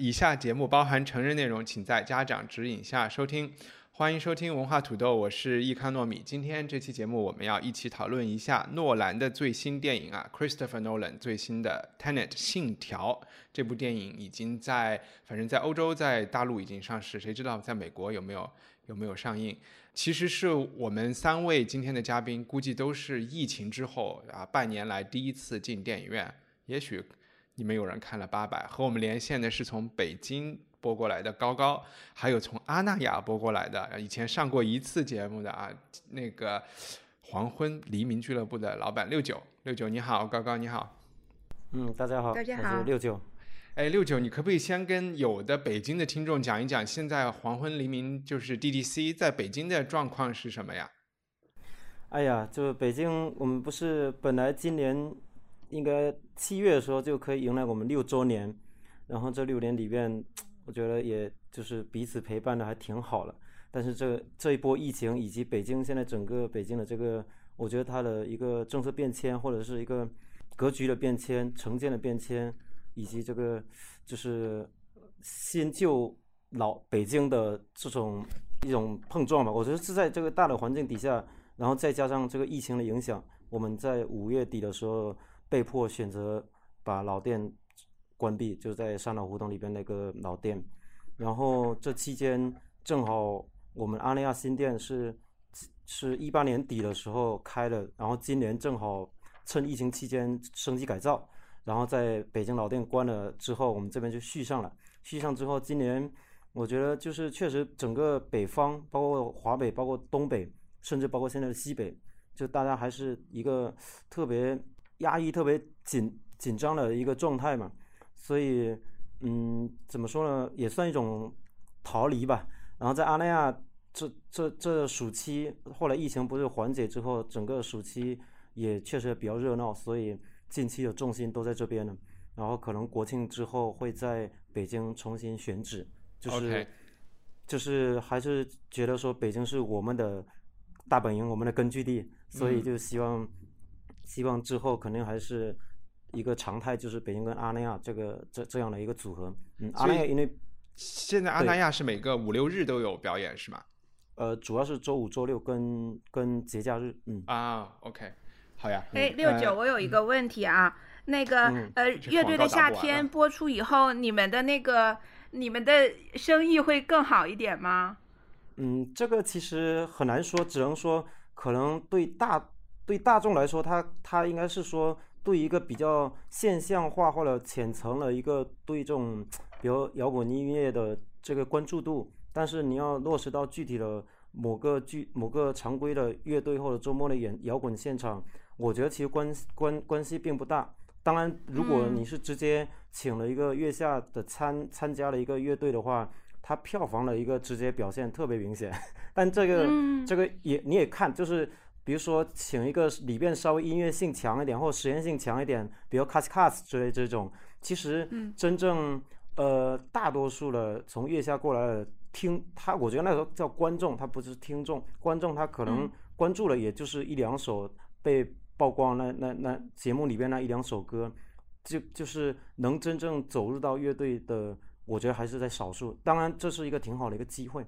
以下节目包含成人内容，请在家长指引下收听。欢迎收听文化土豆，我是易康糯米。今天这期节目我们要一起讨论一下诺兰的最新电影啊，Christopher Nolan 最新的《Tenet》信条这部电影已经在，反正在欧洲、在大陆已经上市，谁知道在美国有没有有没有上映？其实是我们三位今天的嘉宾，估计都是疫情之后啊半年来第一次进电影院。也许你们有人看了八百，和我们连线的是从北京。播过来的高高，还有从阿那亚播过来的，以前上过一次节目的啊，那个黄昏黎明俱乐部的老板六九六九你好，高高你好，嗯，大家好，大家好我是六九。哎，六九，你可不可以先跟有的北京的听众讲一讲，现在黄昏黎明就是 DDC 在北京的状况是什么呀？哎呀，就北京，我们不是本来今年应该七月的时候就可以迎来我们六周年，然后这六年里面。我觉得也就是彼此陪伴的还挺好了，但是这这一波疫情以及北京现在整个北京的这个，我觉得它的一个政策变迁或者是一个格局的变迁、城建的变迁，以及这个就是新旧老北京的这种一种碰撞吧。我觉得是在这个大的环境底下，然后再加上这个疫情的影响，我们在五月底的时候被迫选择把老店。关闭就在三老胡同里边那个老店，然后这期间正好我们阿那亚新店是是一八年底的时候开的，然后今年正好趁疫情期间升级改造，然后在北京老店关了之后，我们这边就续上了。续上之后，今年我觉得就是确实整个北方，包括华北，包括东北，甚至包括现在的西北，就大家还是一个特别压抑、特别紧紧张的一个状态嘛。所以，嗯，怎么说呢，也算一种逃离吧。然后在阿那亚这这这暑期，后来疫情不是缓解之后，整个暑期也确实比较热闹，所以近期的重心都在这边呢。然后可能国庆之后会在北京重新选址，就是就是还是觉得说北京是我们的大本营，我们的根据地，所以就希望希望之后肯定还是。一个常态就是北京跟阿那亚这个这这样的一个组合，嗯，阿那亚因为现在阿那亚是每个五六日都有表演是吗？呃，主要是周五、周六跟跟节假日，嗯啊，OK，好呀。哎，六九，我有一个问题啊，那个呃，乐队的夏天播出以后，你们的那个你们的生意会更好一点吗？嗯，这个其实很难说，只能说可能对大对大众来说，它它应该是说。对一个比较现象化或者浅层的一个对这种，比如摇滚音乐的这个关注度，但是你要落实到具体的某个剧、某个常规的乐队或者周末的演摇滚现场，我觉得其实关关关系并不大。当然，如果你是直接请了一个月下的参参加了一个乐队的话，它票房的一个直接表现特别明显。但这个这个也你也看就是。比如说，请一个里边稍微音乐性强一点，或实验性强一点，比如 Cast Cast 之类这种，其实真正呃大多数的从月下过来的听他，我觉得那时候叫观众，他不是听众，观众他可能关注了也就是一两首被曝光那那那节目里边那一两首歌，就就是能真正走入到乐队的，我觉得还是在少数。当然，这是一个挺好的一个机会。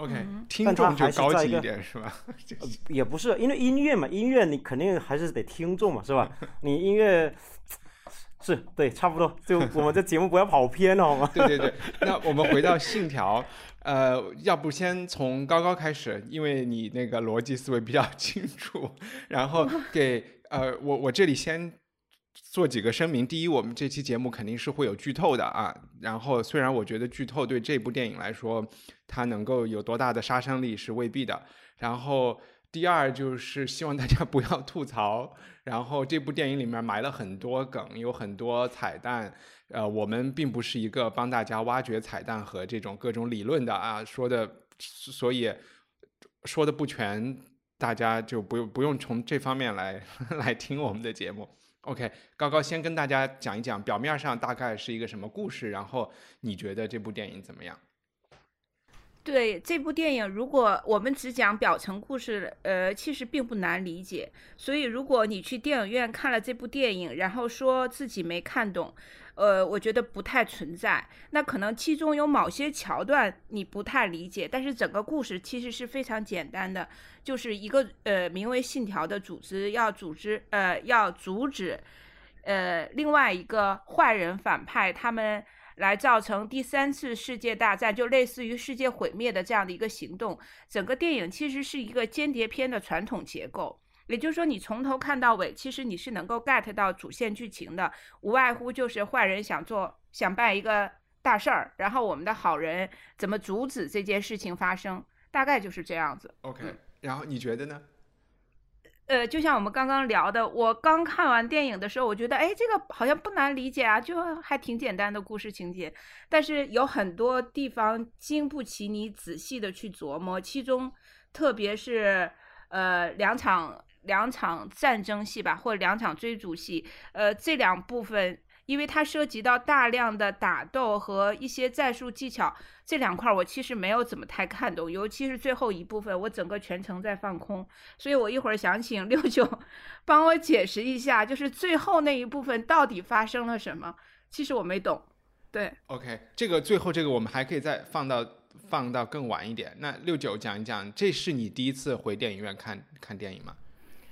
OK，听众就高级一点是吧？也不是，因为音乐嘛，音乐你肯定还是得听众嘛，是吧？你音乐是对，差不多。就我们这节目不要跑偏了，好吗？对对对。那我们回到信条，呃，要不先从高高开始，因为你那个逻辑思维比较清楚，然后给呃，我我这里先。做几个声明：第一，我们这期节目肯定是会有剧透的啊。然后，虽然我觉得剧透对这部电影来说，它能够有多大的杀伤力是未必的。然后，第二就是希望大家 不要吐槽。然后这部电影里面埋了很多梗，有很多彩蛋。呃，我们并不是一个帮大家挖掘彩蛋和这种各种理论的啊，说的，所以说的不全，大家就不用不用从这方面来 来听我们的节目。OK，高高先跟大家讲一讲，表面上大概是一个什么故事，然后你觉得这部电影怎么样？对这部电影，如果我们只讲表层故事，呃，其实并不难理解。所以，如果你去电影院看了这部电影，然后说自己没看懂，呃，我觉得不太存在。那可能其中有某些桥段你不太理解，但是整个故事其实是非常简单的，就是一个呃名为“信条”的组织要组织呃要阻止呃另外一个坏人反派他们。来造成第三次世界大战，就类似于世界毁灭的这样的一个行动。整个电影其实是一个间谍片的传统结构，也就是说，你从头看到尾，其实你是能够 get 到主线剧情的。无外乎就是坏人想做想办一个大事儿，然后我们的好人怎么阻止这件事情发生，大概就是这样子。OK，然后你觉得呢？呃，就像我们刚刚聊的，我刚看完电影的时候，我觉得，哎，这个好像不难理解啊，就还挺简单的故事情节，但是有很多地方经不起你仔细的去琢磨，其中特别是呃两场两场战争戏吧，或者两场追逐戏，呃这两部分。因为它涉及到大量的打斗和一些战术技巧，这两块我其实没有怎么太看懂，尤其是最后一部分，我整个全程在放空，所以我一会儿想请六九帮我解释一下，就是最后那一部分到底发生了什么？其实我没懂。对，OK，这个最后这个我们还可以再放到放到更晚一点。那六九讲一讲，这是你第一次回电影院看看电影吗？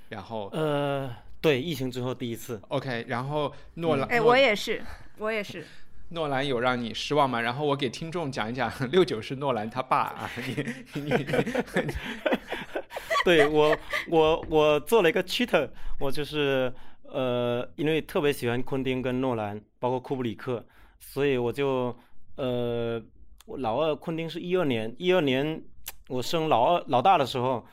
然后呃。对，疫情之后第一次。OK，然后诺兰，哎，我也是，我也是。诺兰有让你失望吗？然后我给听众讲一讲，六九是诺兰他爸啊。你 你你，对我我我做了一个 cheater，我就是呃，因为特别喜欢昆汀跟诺兰，包括库布里克，所以我就呃，老二昆汀是一二年，一二年我生老二老大的时候，呃，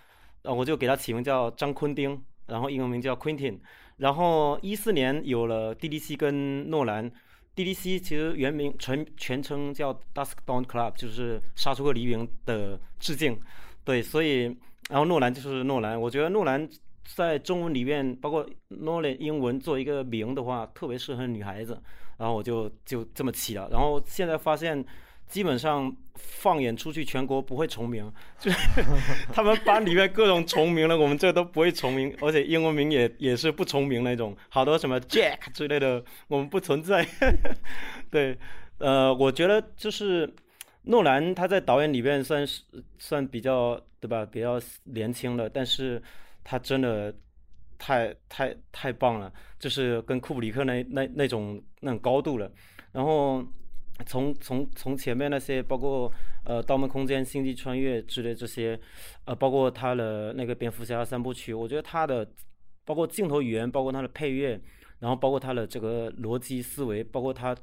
我就给他起名叫张昆丁。然后英文名叫 Quentin，然后一四年有了 DDC 跟诺兰，DDC 其实原名全全称叫 Dusk Dawn Club，就是杀出个黎明的致敬，对，所以然后诺兰就是诺兰，我觉得诺兰在中文里面，包括诺兰英文做一个名的话，特别适合女孩子，然后我就就这么起了，然后现在发现。基本上放眼出去，全国不会重名，就是 他们班里面各种重名了，我们这都不会重名，而且英文名也也是不重名那种，好多什么 Jack 之类的，我们不存在。对，呃，我觉得就是诺兰他在导演里面算是算比较对吧，比较年轻的，但是他真的太太太棒了，就是跟库布里克那那那种那种高度了，然后。从从从前面那些，包括呃《盗梦空间》《星际穿越》之类这些，呃，包括他的那个蝙蝠侠三部曲，我觉得他的包括镜头语言，包括他的配乐，然后包括他的这个逻辑思维，包括他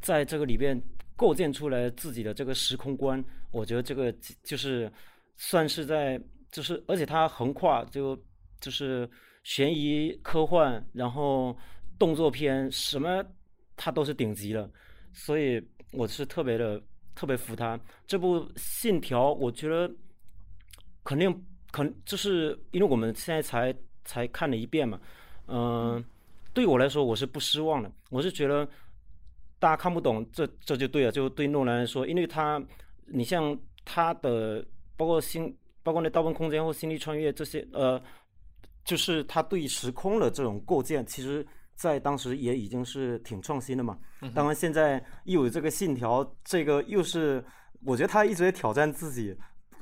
在这个里边构建出来自己的这个时空观，我觉得这个就是算是在就是而且他横跨就就是悬疑科幻，然后动作片什么他都是顶级的。所以我是特别的特别服他这部《信条》，我觉得肯定肯就是因为我们现在才才看了一遍嘛，嗯，对我来说我是不失望的。我是觉得大家看不懂，这这就对了。就对诺兰来说，因为他你像他的包括星，包括那《盗梦空间》或《星际穿越》这些，呃，就是他对时空的这种构建，其实。在当时也已经是挺创新的嘛，当然现在又有这个信条，这个又是我觉得他一直在挑战自己，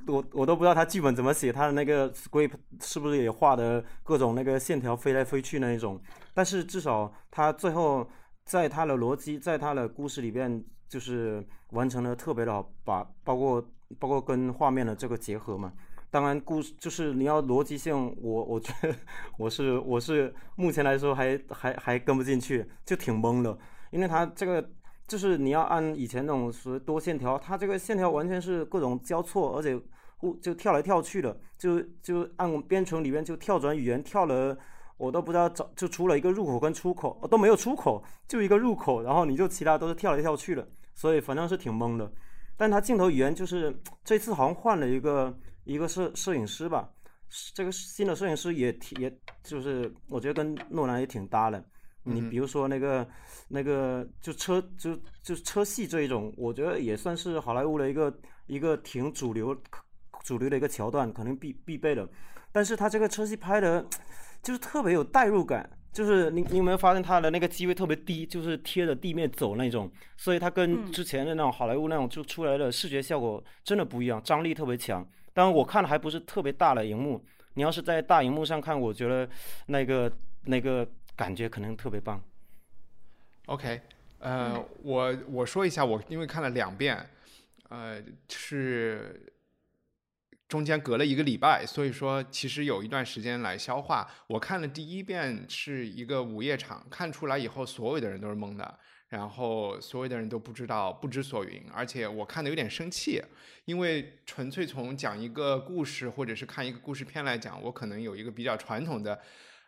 我我都不知道他剧本怎么写，他的那个 script 是不是也画的各种那个线条飞来飞去那一种，但是至少他最后在他的逻辑，在他的故事里边就是完成的特别的好，把包括包括跟画面的这个结合嘛。当然，故事就是你要逻辑性，我我觉得我是我是目前来说还还还跟不进去，就挺懵的。因为它这个就是你要按以前那种是多线条，它这个线条完全是各种交错，而且物就跳来跳去的，就就按编程里面就跳转语言跳了，我都不知道找就出了一个入口跟出口，都没有出口，就一个入口，然后你就其他都是跳来跳去的，所以反正是挺懵的。但他镜头语言就是这次好像换了一个一个摄摄影师吧，这个新的摄影师也挺也就是我觉得跟诺兰也挺搭的。你比如说那个那个就车就就车戏这一种，我觉得也算是好莱坞的一个一个挺主流主流的一个桥段，可能必必备的。但是他这个车戏拍的，就是特别有代入感，就是你你有没有发现他的那个机位特别低，就是贴着地面走那种，所以他跟之前的那种好莱坞那种就出来的视觉效果真的不一样，张力特别强。当然我看的还不是特别大的荧幕，你要是在大荧幕上看，我觉得那个那个。感觉可能特别棒。OK，呃，我我说一下，我因为看了两遍，呃，是中间隔了一个礼拜，所以说其实有一段时间来消化。我看了第一遍是一个午夜场，看出来以后，所有的人都是懵的，然后所有的人都不知道不知所云，而且我看的有点生气，因为纯粹从讲一个故事或者是看一个故事片来讲，我可能有一个比较传统的。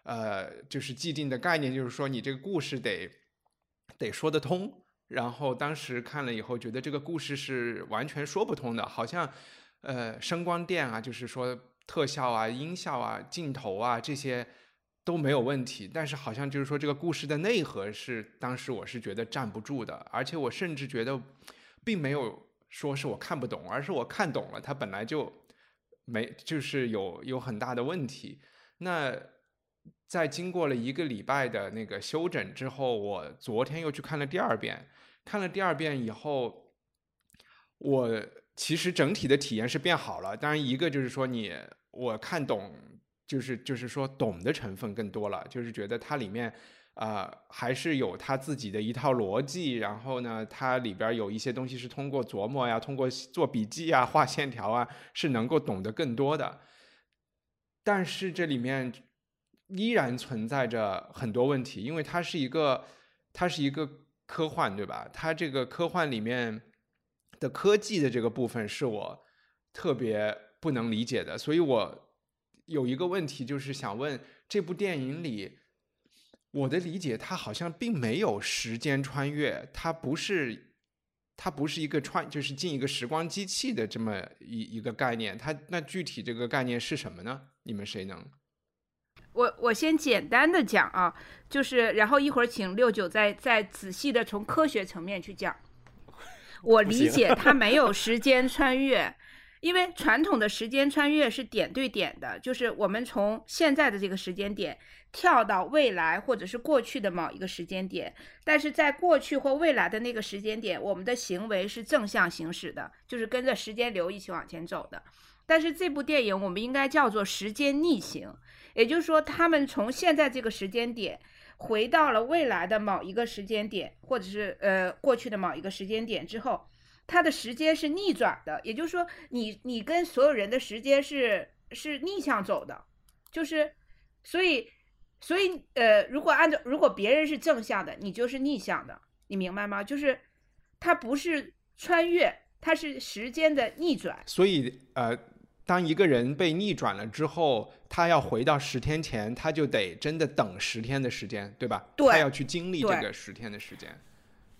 呃，就是既定的概念，就是说你这个故事得得说得通。然后当时看了以后，觉得这个故事是完全说不通的，好像呃声光电啊，就是说特效啊、音效啊、镜头啊这些都没有问题，但是好像就是说这个故事的内核是当时我是觉得站不住的，而且我甚至觉得并没有说是我看不懂，而是我看懂了，它本来就没就是有有很大的问题。那在经过了一个礼拜的那个休整之后，我昨天又去看了第二遍。看了第二遍以后，我其实整体的体验是变好了。当然，一个就是说你我看懂，就是就是说懂的成分更多了，就是觉得它里面啊还是有它自己的一套逻辑。然后呢，它里边有一些东西是通过琢磨呀，通过做笔记啊、画线条啊，是能够懂得更多的。但是这里面。依然存在着很多问题，因为它是一个，它是一个科幻，对吧？它这个科幻里面的科技的这个部分是我特别不能理解的，所以我有一个问题，就是想问这部电影里，我的理解，它好像并没有时间穿越，它不是，它不是一个穿，就是进一个时光机器的这么一一个概念，它那具体这个概念是什么呢？你们谁能？我我先简单的讲啊，就是然后一会儿请六九再再仔细的从科学层面去讲。我理解它没有时间穿越，因为传统的时间穿越是点对点的，就是我们从现在的这个时间点跳到未来或者是过去的某一个时间点，但是在过去或未来的那个时间点，我们的行为是正向行驶的，就是跟着时间流一起往前走的。但是这部电影我们应该叫做时间逆行。也就是说，他们从现在这个时间点回到了未来的某一个时间点，或者是呃过去的某一个时间点之后，它的时间是逆转的。也就是说，你你跟所有人的时间是是逆向走的，就是所以所以呃，如果按照如果别人是正向的，你就是逆向的，你明白吗？就是它不是穿越，它是时间的逆转。所以呃。当一个人被逆转了之后，他要回到十天前，他就得真的等十天的时间，对吧？对，他要去经历这个十天的时间。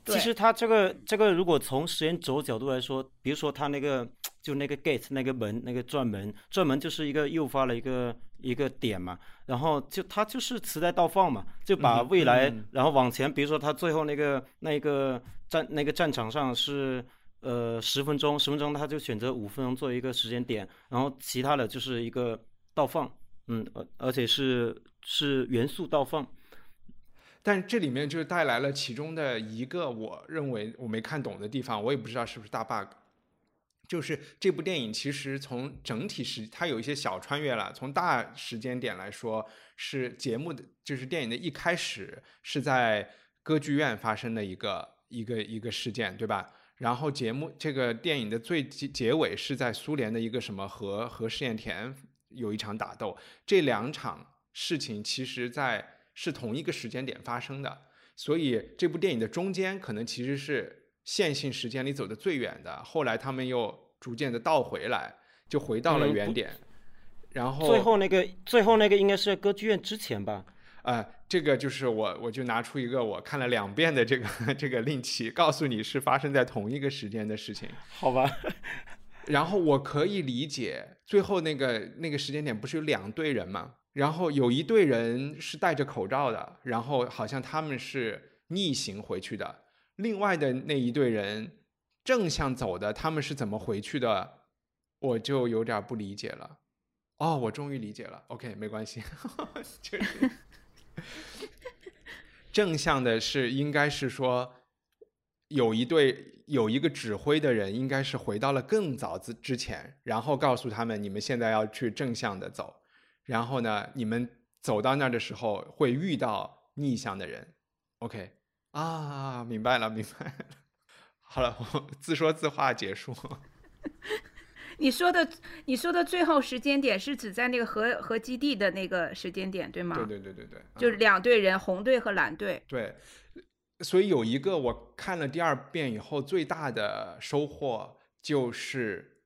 其实它这个这个，如果从时间轴角度来说，比如说它那个就那个 gate 那个门那个转门，转门就是一个诱发了一个一个点嘛，然后就它就是磁带倒放嘛，就把未来然后往前，比如说它最后那个那个战那个战场上是。呃，十分钟，十分钟，他就选择五分钟做一个时间点，然后其他的就是一个倒放，嗯，而而且是是元素倒放，但这里面就带来了其中的一个我认为我没看懂的地方，我也不知道是不是大 bug，就是这部电影其实从整体时它有一些小穿越了，从大时间点来说是节目的就是电影的一开始是在歌剧院发生的一个一个一个事件，对吧？然后节目这个电影的最结结尾是在苏联的一个什么核核试验田有一场打斗，这两场事情其实在是同一个时间点发生的，所以这部电影的中间可能其实是线性时间里走的最远的，后来他们又逐渐的倒回来，就回到了原点。然后最后那个最后那个应该是歌剧院之前吧？呃，这个就是我我就拿出一个我看了两遍的这个这个令旗，告诉你是发生在同一个时间的事情。好吧。然后我可以理解，最后那个那个时间点不是有两队人吗？然后有一队人是戴着口罩的，然后好像他们是逆行回去的。另外的那一队人正向走的，他们是怎么回去的？我就有点不理解了。哦，我终于理解了。OK，没关系，就是 正向的是应该是说有一队有一个指挥的人，应该是回到了更早之之前，然后告诉他们你们现在要去正向的走，然后呢，你们走到那儿的时候会遇到逆向的人。OK，啊，明白了，明白了。好了，我自说自话结束。你说的，你说的最后时间点是指在那个核核基地的那个时间点，对吗？对对对对对，就是两队人，红队和蓝队。对，所以有一个我看了第二遍以后最大的收获就是，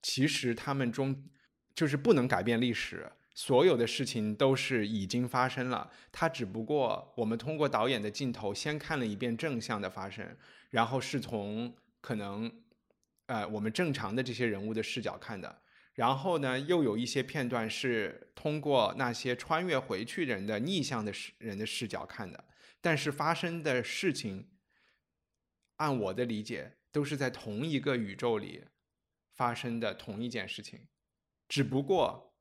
其实他们中就是不能改变历史，所有的事情都是已经发生了，它只不过我们通过导演的镜头先看了一遍正向的发生，然后是从可能。呃，我们正常的这些人物的视角看的，然后呢，又有一些片段是通过那些穿越回去人的逆向的视人的视角看的，但是发生的事情，按我的理解，都是在同一个宇宙里发生的同一件事情，只不过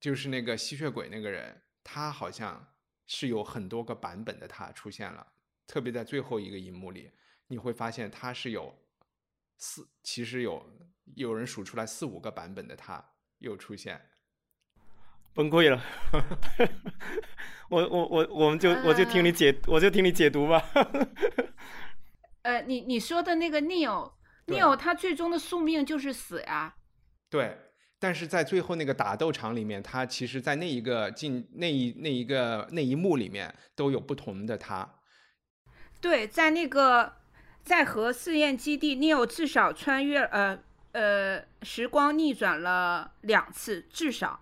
就是那个吸血鬼那个人，他好像是有很多个版本的他出现了，特别在最后一个一幕里，你会发现他是有。四其实有有人数出来四五个版本的他又出现，崩溃了。我我我我们就我就听你解我就听你解读吧。呃，你你说的那个 Neil，Neil 他最终的宿命就是死呀。对，但是在最后那个打斗场里面，他其实，在那一个进那一那一个那一幕里面都有不同的他。对，在那个。在核试验基地，Neil 至少穿越呃呃时光逆转了两次，至少。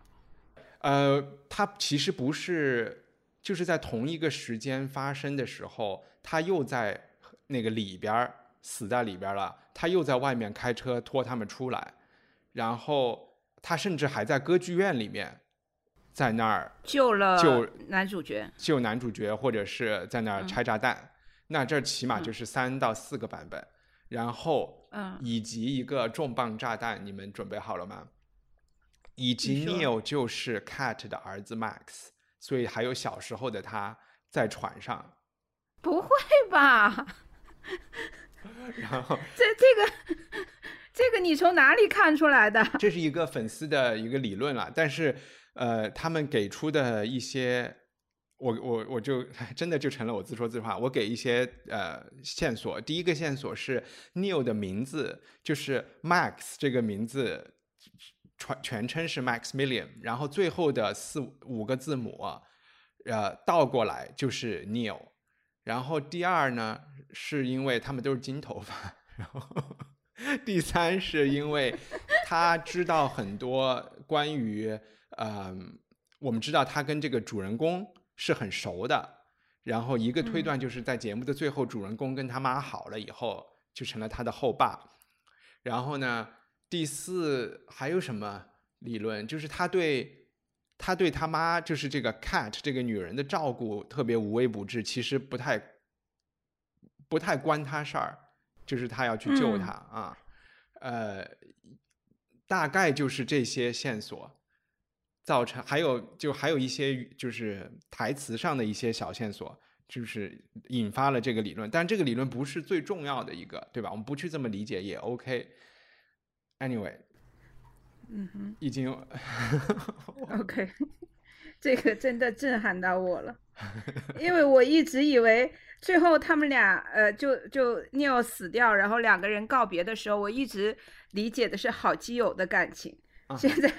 呃，他其实不是，就是在同一个时间发生的时候，他又在那个里边死在里边了，他又在外面开车拖他们出来，然后他甚至还在歌剧院里面，在那儿救了救男主角，救男主角，或者是在那儿拆炸弹。那这起码就是三到四个版本，然后，嗯，以及一个重磅炸弹，你们准备好了吗？以及 Neil 就是 Cat 的儿子 Max，所以还有小时候的他在船上。不会吧？然后这这个这个你从哪里看出来的？这是一个粉丝的一个理论了，但是呃，他们给出的一些。我我我就 真的就成了我自说自话。我给一些呃线索，第一个线索是 Neil 的名字，就是 Max 这个名字全全称是 Max Millian 然后最后的四五个字母，呃倒过来就是 Neil。然后第二呢，是因为他们都是金头发。然后第三是因为他知道很多关于嗯，我们知道他跟这个主人公。是很熟的，然后一个推断就是在节目的最后，主人公跟他妈好了以后，就成了他的后爸。然后呢，第四还有什么理论？就是他对他对他妈，就是这个 cat 这个女人的照顾特别无微不至，其实不太不太关他事儿，就是他要去救他啊。呃，大概就是这些线索。造成还有就还有一些就是台词上的一些小线索，就是引发了这个理论，但这个理论不是最重要的一个，对吧？我们不去这么理解也 OK。Anyway，嗯哼，已经 OK，这个真的震撼到我了，因为我一直以为最后他们俩呃就就 Neil 死掉，然后两个人告别的时候，我一直理解的是好基友的感情。现在，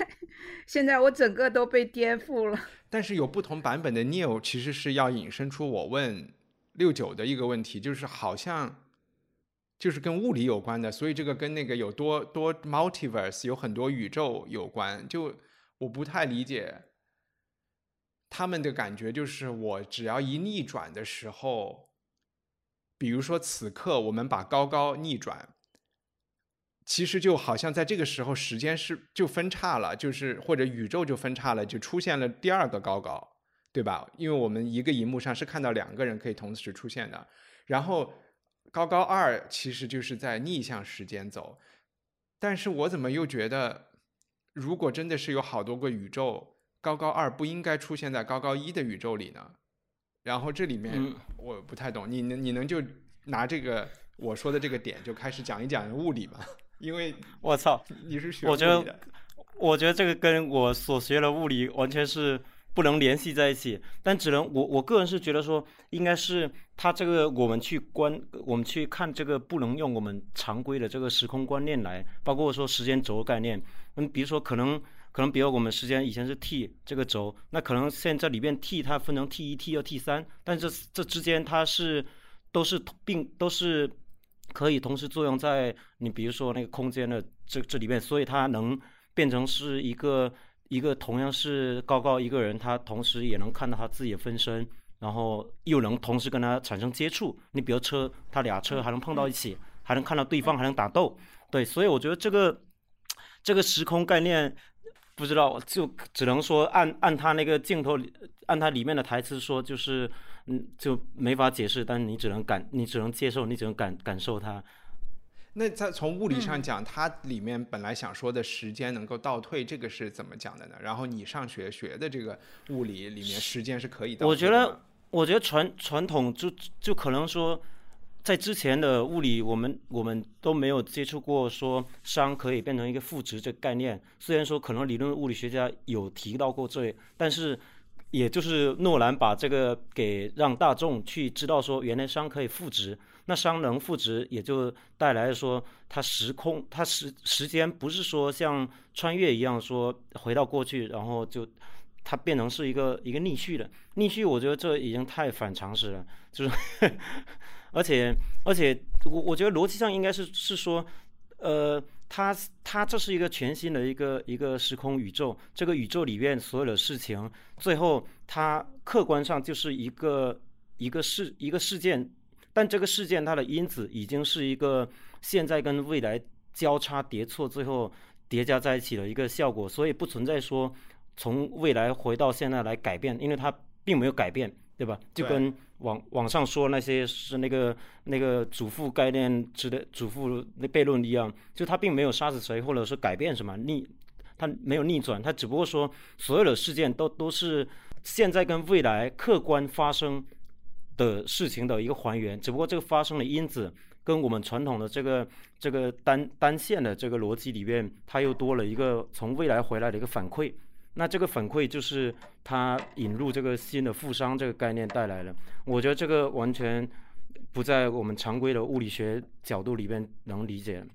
现在我整个都被颠覆了。但是有不同版本的 Neil，其实是要引申出我问六九的一个问题，就是好像，就是跟物理有关的，所以这个跟那个有多多 multiverse 有很多宇宙有关。就我不太理解他们的感觉，就是我只要一逆转的时候，比如说此刻我们把高高逆转。其实就好像在这个时候，时间是就分叉了，就是或者宇宙就分叉了，就出现了第二个高高，对吧？因为我们一个荧幕上是看到两个人可以同时出现的。然后高高二其实就是在逆向时间走，但是我怎么又觉得，如果真的是有好多个宇宙，高高二不应该出现在高高一的宇宙里呢？然后这里面我不太懂，你能你能就拿这个我说的这个点就开始讲一讲物理吗？因为我操，你是学我觉得，我觉得这个跟我所学的物理完全是不能联系在一起。但只能我我个人是觉得说，应该是他这个我们去观，我们去看这个不能用我们常规的这个时空观念来，包括说时间轴概念。嗯，比如说可能可能比如我们时间以前是 t 这个轴，那可能现在里边 t 它分成 t 一、t 二、t 三，但这这之间它是都是并都是。可以同时作用在你比如说那个空间的这这里面，所以它能变成是一个一个同样是高高一个人，他同时也能看到他自己的分身，然后又能同时跟他产生接触。你比如车，他俩车还能碰到一起，还能看到对方，还能打斗。对，所以我觉得这个这个时空概念，不知道就只能说按按他那个镜头，按他里面的台词说就是。嗯，就没法解释，但你只能感，你只能接受，你只能感感受它。那在从物理上讲，它里面本来想说的时间能够倒退，这个是怎么讲的呢？然后你上学学的这个物理里面，时间是可以倒退我觉得，我觉得传传统就就可能说，在之前的物理，我们我们都没有接触过说熵可以变成一个负值这个概念。虽然说可能理论物理学家有提到过这，但是。也就是诺兰把这个给让大众去知道说，原来熵可以负值，那熵能负值，也就带来说它时空它时时间不是说像穿越一样说回到过去，然后就它变成是一个一个逆序的逆序，我觉得这已经太反常识了，就是而且而且我我觉得逻辑上应该是是说，呃。它它这是一个全新的一个一个时空宇宙，这个宇宙里面所有的事情，最后它客观上就是一个一个事一个事件，但这个事件它的因子已经是一个现在跟未来交叉叠错，最后叠加在一起的一个效果，所以不存在说从未来回到现在来改变，因为它并没有改变。对吧？就跟网网上说那些是那个那个祖父概念之的祖父那悖论一样，就他并没有杀死谁，或者是改变什么逆，他没有逆转，他只不过说所有的事件都都是现在跟未来客观发生的事情的一个还原，只不过这个发生的因子跟我们传统的这个这个单单线的这个逻辑里面，它又多了一个从未来回来的一个反馈。那这个反馈就是他引入这个新的负熵这个概念带来的，我觉得这个完全不在我们常规的物理学角度里边能理解。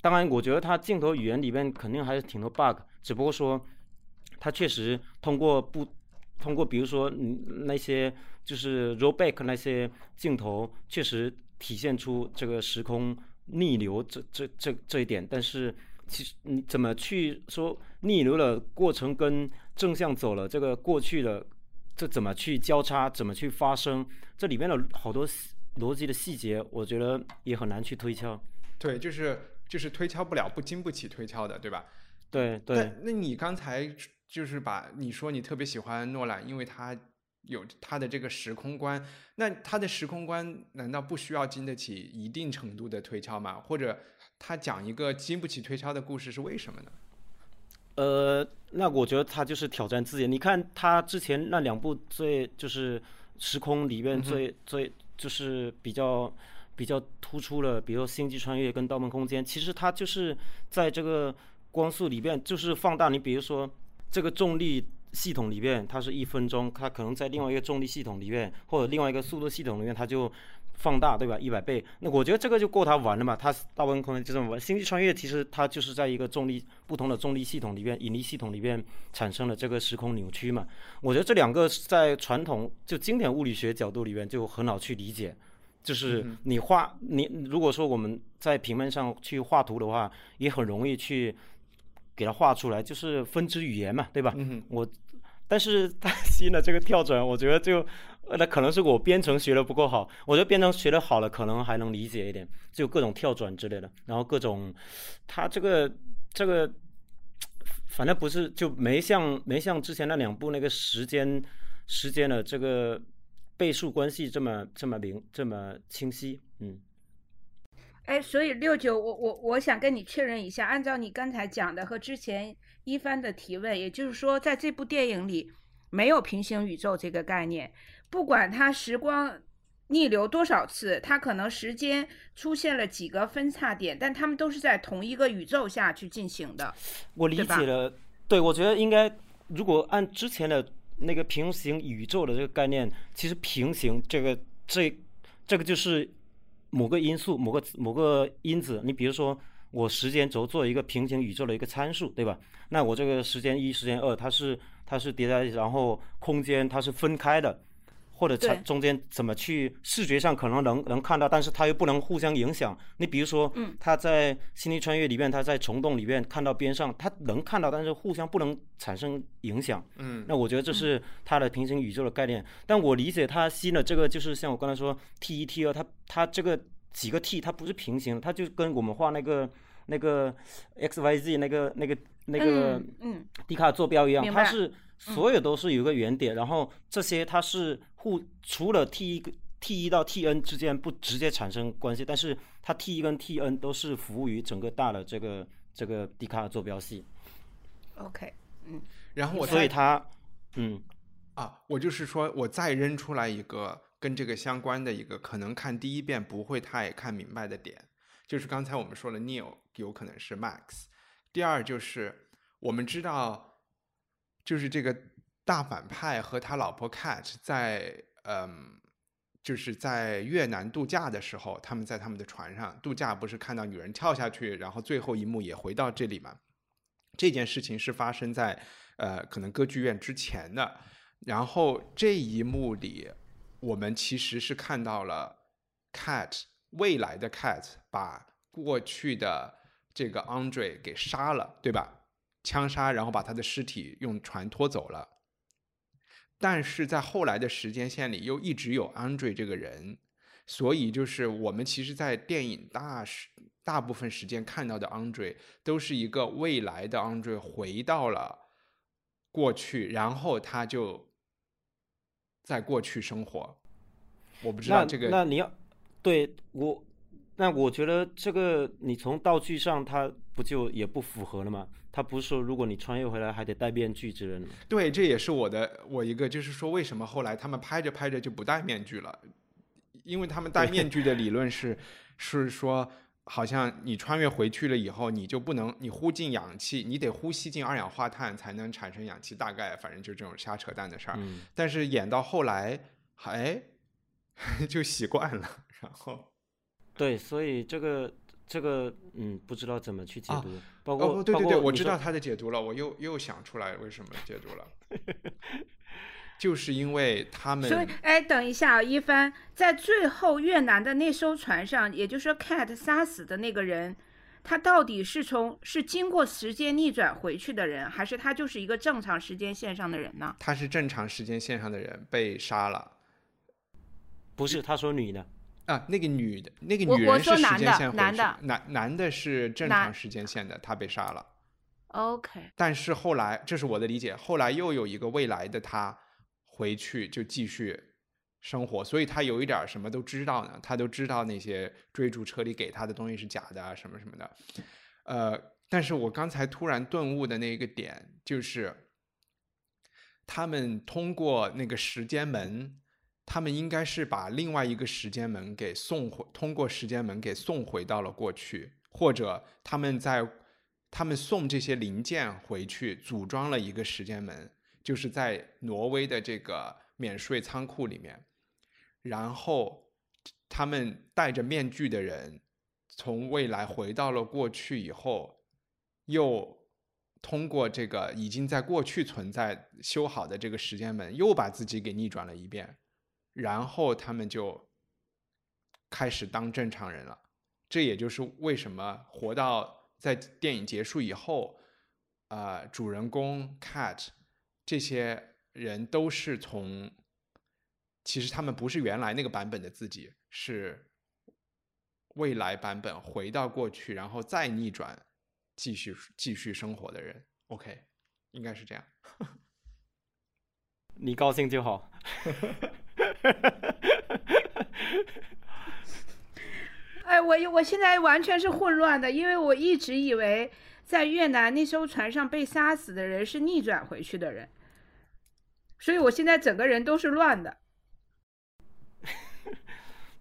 当然，我觉得它镜头语言里边肯定还是挺多 bug，只不过说它确实通过不通过，比如说那些就是 rollback 那些镜头，确实体现出这个时空逆流这这这这一点，但是。其实你怎么去说逆流的过程跟正向走了这个过去的，这怎么去交叉，怎么去发生？这里面的好多逻辑的细节，我觉得也很难去推敲。对，就是就是推敲不了，不经不起推敲的，对吧？对对。那那你刚才就是把你说你特别喜欢诺兰，因为他有他的这个时空观，那他的时空观难道不需要经得起一定程度的推敲吗？或者？他讲一个经不起推敲的故事是为什么呢？呃，那我觉得他就是挑战自己。你看他之前那两部最就是时空里面最最就是比较比较突出了，比如说《星际穿越》跟《盗梦空间》，其实他就是在这个光速里边就是放大。你比如说这个重力系统里面，它是一分钟，它可能在另外一个重力系统里面或者另外一个速度系统里面，它就。放大对吧？一百倍，那我觉得这个就够他玩了嘛。他大部分可能就这么玩。星际穿越其实它就是在一个重力不同的重力系统里边，引力系统里边产生了这个时空扭曲嘛。我觉得这两个在传统就经典物理学角度里边就很好去理解。就是你画你如果说我们在平面上去画图的话，也很容易去给它画出来，就是分支语言嘛，对吧？嗯我但是它新的这个跳转，我觉得就呃那可能是我编程学的不够好，我觉得编程学的好了，可能还能理解一点，就各种跳转之类的，然后各种它这个这个。反正不是，就没像没像之前那两部那个时间时间的这个倍数关系这么这么明这么清晰，嗯。哎，所以六九，我我我想跟你确认一下，按照你刚才讲的和之前一帆的提问，也就是说，在这部电影里没有平行宇宙这个概念，不管它时光逆流多少次，它可能时间出现了几个分叉点，但它们都是在同一个宇宙下去进行的。我理解了，对，我觉得应该，如果按之前的那个平行宇宙的这个概念，其实平行这个这这个就是某个因素、某个某个因子。你比如说，我时间轴做一个平行宇宙的一个参数，对吧？那我这个时间一、时间二，它是它是叠在，然后空间它是分开的。或者它中间怎么去视觉上可能能能看到，但是它又不能互相影响。你比如说，他在《星际穿越》里面，他在虫洞里面看到边上，他能看到，但是互相不能产生影响。嗯，那我觉得这是它的平行宇宙的概念。但我理解它新的这个就是像我刚才说 T 一 T 二，它它这个几个 T 它不是平行，它就跟我们画那个那个 X Y Z 那个那个那个嗯笛卡尔坐标一样，它是。嗯所有都是有一个原点，然后这些它是互除了 t 一 t 一到 t n 之间不直接产生关系，但是它 t 一跟 t n 都是服务于整个大的这个这个笛卡尔坐标系。OK，嗯，然后我所以它，嗯，啊，我就是说我再扔出来一个跟这个相关的一个可能看第一遍不会太看明白的点，就是刚才我们说了，Neil 有可能是 Max，第二就是我们知道。就是这个大反派和他老婆 Cat 在嗯，就是在越南度假的时候，他们在他们的船上度假，不是看到女人跳下去，然后最后一幕也回到这里嘛？这件事情是发生在呃可能歌剧院之前的。然后这一幕里，我们其实是看到了 Cat 未来的 Cat 把过去的这个 Andre 给杀了，对吧？枪杀，然后把他的尸体用船拖走了。但是在后来的时间线里，又一直有 Andre 这个人，所以就是我们其实，在电影大时大部分时间看到的 Andre 都是一个未来的 Andre 回到了过去，然后他就在过去生活。我不知道这个，那你要对我，那我觉得这个你从道具上，它不就也不符合了吗？他不是说，如果你穿越回来还得戴面具之类的吗？对，这也是我的我一个，就是说，为什么后来他们拍着拍着就不戴面具了？因为他们戴面具的理论是，是说，好像你穿越回去了以后，你就不能你呼进氧气，你得呼吸进二氧化碳才能产生氧气，大概反正就这种瞎扯淡的事儿。嗯、但是演到后来，哎，就习惯了，然后，对，所以这个。这个嗯，不知道怎么去解读，包括哦，对对对，我知道他的解读了，我又又想出来为什么解读了，就是因为他们。所以，哎，等一下啊，一帆，在最后越南的那艘船上，也就是说，Cat 杀死的那个人，他到底是从是经过时间逆转回去的人，还是他就是一个正常时间线上的人呢？他是正常时间线上的人被杀了，不是，他说女的。啊，那个女的，那个女人是时间线回去，男的，男男的是正常时间线的，他被杀了。OK。但是后来，这是我的理解，后来又有一个未来的他回去就继续生活，所以他有一点什么都知道呢，他都知道那些追逐车里给他的东西是假的啊，什么什么的。呃，但是我刚才突然顿悟的那个点就是，他们通过那个时间门。他们应该是把另外一个时间门给送回，通过时间门给送回到了过去，或者他们在他们送这些零件回去，组装了一个时间门，就是在挪威的这个免税仓库里面，然后他们戴着面具的人从未来回到了过去以后，又通过这个已经在过去存在修好的这个时间门，又把自己给逆转了一遍。然后他们就开始当正常人了。这也就是为什么活到在电影结束以后，啊，主人公 Cat 这些人都是从，其实他们不是原来那个版本的自己，是未来版本回到过去，然后再逆转，继续继续生活的人。OK，应该是这样。你高兴就好。哎，我我现在完全是混乱的，因为我一直以为在越南那艘船上被杀死的人是逆转回去的人，所以我现在整个人都是乱的。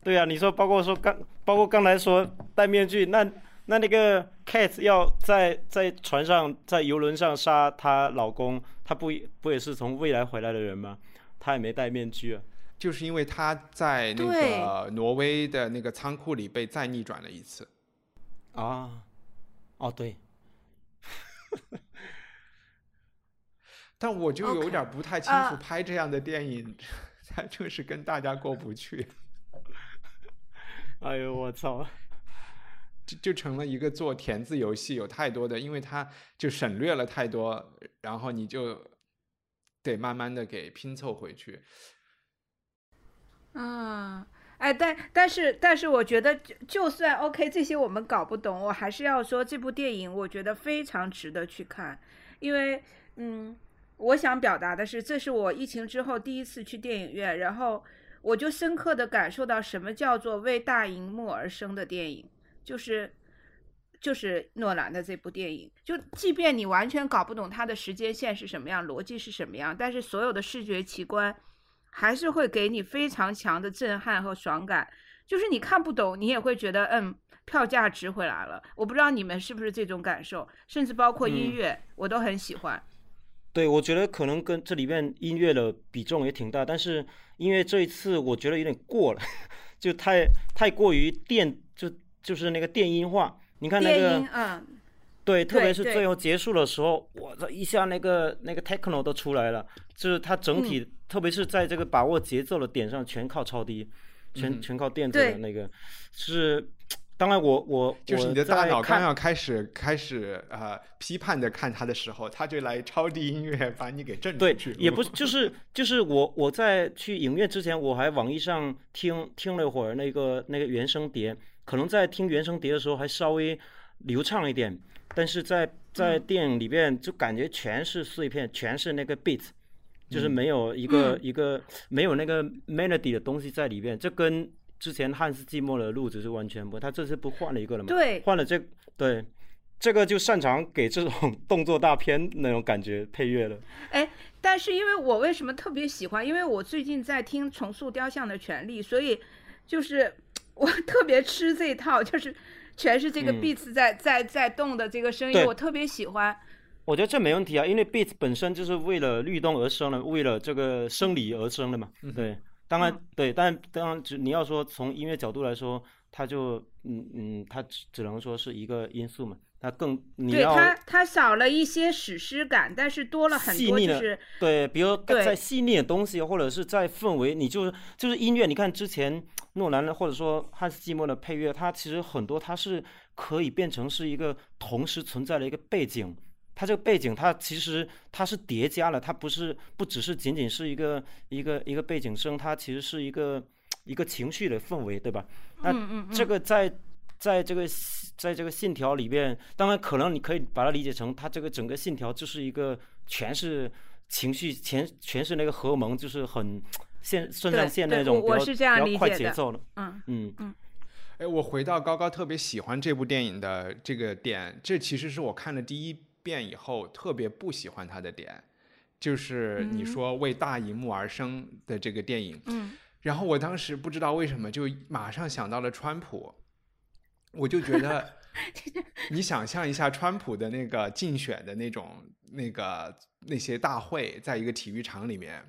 对呀，你说包括说刚，包括刚才说戴面具，那那那个 Cat 要在在船上在游轮上杀她老公，她不不也是从未来回来的人吗？她也没戴面具啊。就是因为他在那个挪威的那个仓库里被再逆转了一次，啊，哦对，但我就有点不太清楚，拍这样的电影，他就是跟大家过不去。哎呦我操，就就成了一个做填字游戏，有太多的，因为他就省略了太多，然后你就得慢慢的给拼凑回去。啊，哎，但但是但是，我觉得就就算 OK，这些我们搞不懂，我还是要说这部电影，我觉得非常值得去看，因为，嗯，我想表达的是，这是我疫情之后第一次去电影院，然后我就深刻的感受到什么叫做为大荧幕而生的电影，就是就是诺兰的这部电影，就即便你完全搞不懂它的时间线是什么样，逻辑是什么样，但是所有的视觉奇观。还是会给你非常强的震撼和爽感，就是你看不懂，你也会觉得嗯，票价值回来了。我不知道你们是不是这种感受，甚至包括音乐，我都很喜欢。对，我觉得可能跟这里面音乐的比重也挺大，但是音乐这一次我觉得有点过了，就太太过于电，就就是那个电音化。你看那个，嗯，对，特别是最后结束的时候，我这一下那个那个 techno 都出来了，就是它整体。特别是在这个把握节奏的点上，全靠超低，全全靠电子的那个，是，当然我我就是你的大脑刚要开始开始呃批判的看它的时候，它就来超低音乐把你给震出去。对，也不是，就是 就是我我在去影院之前，我还网易上听听了会儿那个那个原声碟，可能在听原声碟的时候还稍微流畅一点，但是在在电影里边就感觉全是碎片，全是那个 beat。就是没有一个一个没有那个 melody 的东西在里边，这跟之前汉斯季默的路子是完全不，他这次不换了一个了吗？对，换了这对，这个就擅长给这种动作大片那种感觉配乐了。哎，但是因为我为什么特别喜欢？因为我最近在听重塑雕像的权利，所以就是我特别吃这套，就是全是这个 beats 在在在动的这个声音，我特别喜欢。我觉得这没问题啊，因为 beat 本身就是为了律动而生的，为了这个生理而生的嘛。对，当然对，但当然只你要说从音乐角度来说，它就嗯嗯，它只只能说是一个因素嘛。它更你要它它少了一些史诗感，但是多了很多就是对，比如在细腻的东西，或者是在氛围，你就是就是音乐。你看之前诺兰的或者说汉斯季默的配乐，它其实很多它是可以变成是一个同时存在的一个背景。它这个背景，它其实它是叠加了，它不是不只是仅仅是一个一个一个背景声，它其实是一个一个情绪的氛围，对吧？那这个在在这个在这个信条里边，当然可能你可以把它理解成，它这个整个信条就是一个全是情绪，全全是那个荷尔蒙，就是很线肾上腺那种比较比较快节奏的。嗯嗯嗯。哎，我回到高高特别喜欢这部电影的这个点，这其实是我看了第一。遍以后特别不喜欢他的点，就是你说为大荧幕而生的这个电影，嗯，然后我当时不知道为什么就马上想到了川普，我就觉得，你想象一下川普的那个竞选的那种那个那些大会，在一个体育场里面，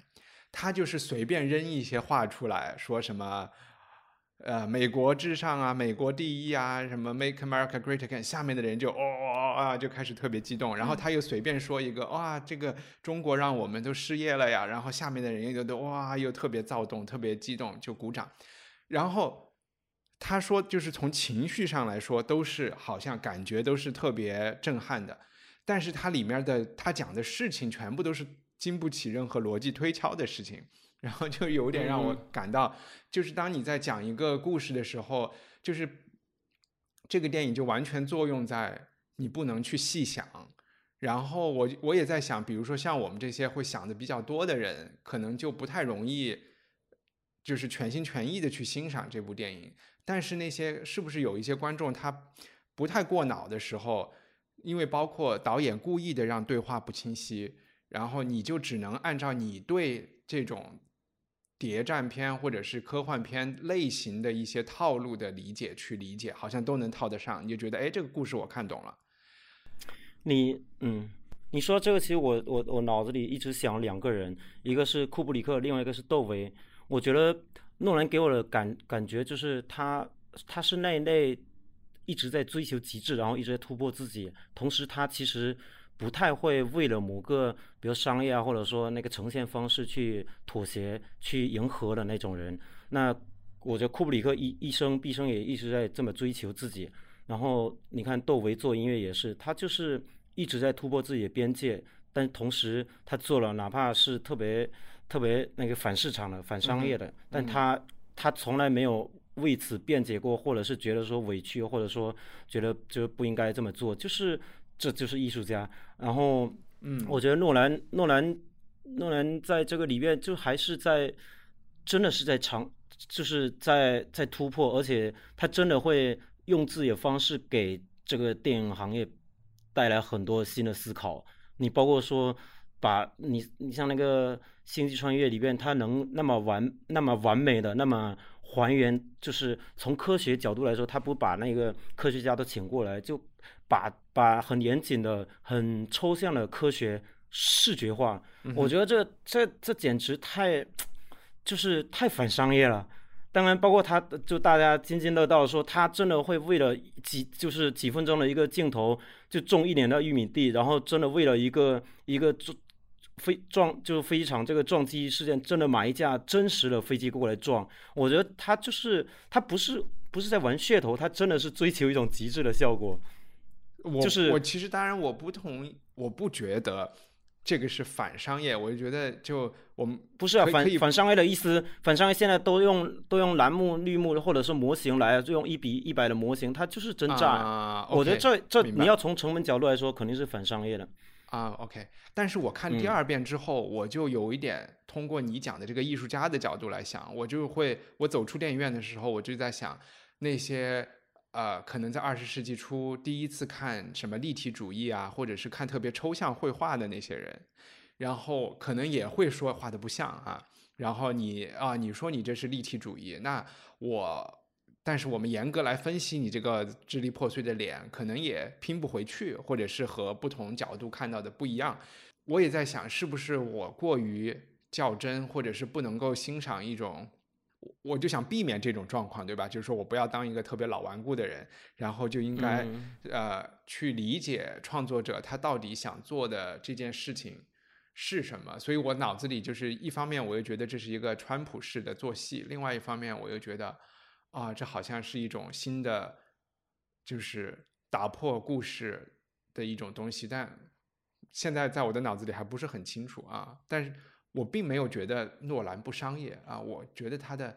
他就是随便扔一些话出来说什么。呃，美国至上啊，美国第一啊，什么 Make America Great Again，下面的人就哦哦啊，就开始特别激动。然后他又随便说一个，哇，这个中国让我们都失业了呀。然后下面的人又都哇，又特别躁动，特别激动，就鼓掌。然后他说就是从情绪上来说，都是好像感觉都是特别震撼的，但是它里面的他讲的事情全部都是经不起任何逻辑推敲的事情，然后就有点让我感到，就是当你在讲一个故事的时候，就是这个电影就完全作用在你不能去细想。然后我我也在想，比如说像我们这些会想的比较多的人，可能就不太容易，就是全心全意的去欣赏这部电影。但是那些是不是有一些观众他不太过脑的时候，因为包括导演故意的让对话不清晰，然后你就只能按照你对这种谍战片或者是科幻片类型的一些套路的理解去理解，好像都能套得上，你就觉得哎，这个故事我看懂了。你嗯，你说这个，其实我我我脑子里一直想两个人，一个是库布里克，另外一个是窦唯。我觉得诺兰给我的感感觉就是他他是那一类一直在追求极致，然后一直在突破自己，同时他其实不太会为了某个比如商业啊，或者说那个呈现方式去妥协、去迎合的那种人。那我觉得库布里克一一生毕生也一直在这么追求自己。然后你看窦唯做音乐也是，他就是一直在突破自己的边界，但同时他做了哪怕是特别特别那个反市场的、反商业的，但他他从来没有为此辩解过，或者是觉得说委屈，或者说觉得就不应该这么做，就是这就是艺术家。然后，嗯，我觉得诺兰诺兰诺兰在这个里面就还是在真的是在尝，就是在在突破，而且他真的会。用自己的方式给这个电影行业带来很多新的思考。你包括说，把你你像那个《星际穿越》里边，它能那么完那么完美的那么还原，就是从科学角度来说，他不把那个科学家都请过来，就把把很严谨的、很抽象的科学视觉化。我觉得这这这简直太就是太反商业了。当然，包括他，就大家津津乐道说，他真的会为了几就是几分钟的一个镜头，就种一年的玉米地，然后真的为了一个一个撞飞撞就是飞机场这个撞击事件，真的买一架真实的飞机过来撞。我觉得他就是他不是不是在玩噱头，他真的是追求一种极致的效果。我就是我其实当然我不同意，我不觉得。这个是反商业，我就觉得就我们不是啊，反反商业的意思，反商业现在都用都用蓝幕、绿幕或者是模型来，就用一比一百的模型，它就是真炸。啊，我觉得这这你要从成本角度来说，肯定是反商业的。啊，OK。但是我看第二遍之后，我就有一点通过你讲的这个艺术家的角度来想，我就会我走出电影院的时候，我就在想那些。呃，可能在二十世纪初第一次看什么立体主义啊，或者是看特别抽象绘画的那些人，然后可能也会说画的不像啊。然后你啊，你说你这是立体主义，那我，但是我们严格来分析你这个支离破碎的脸，可能也拼不回去，或者是和不同角度看到的不一样。我也在想，是不是我过于较真，或者是不能够欣赏一种。我就想避免这种状况，对吧？就是说我不要当一个特别老顽固的人，然后就应该呃去理解创作者他到底想做的这件事情是什么。所以我脑子里就是一方面我又觉得这是一个川普式的做戏，另外一方面我又觉得啊，这好像是一种新的，就是打破故事的一种东西。但现在在我的脑子里还不是很清楚啊，但是。我并没有觉得诺兰不商业啊，我觉得他的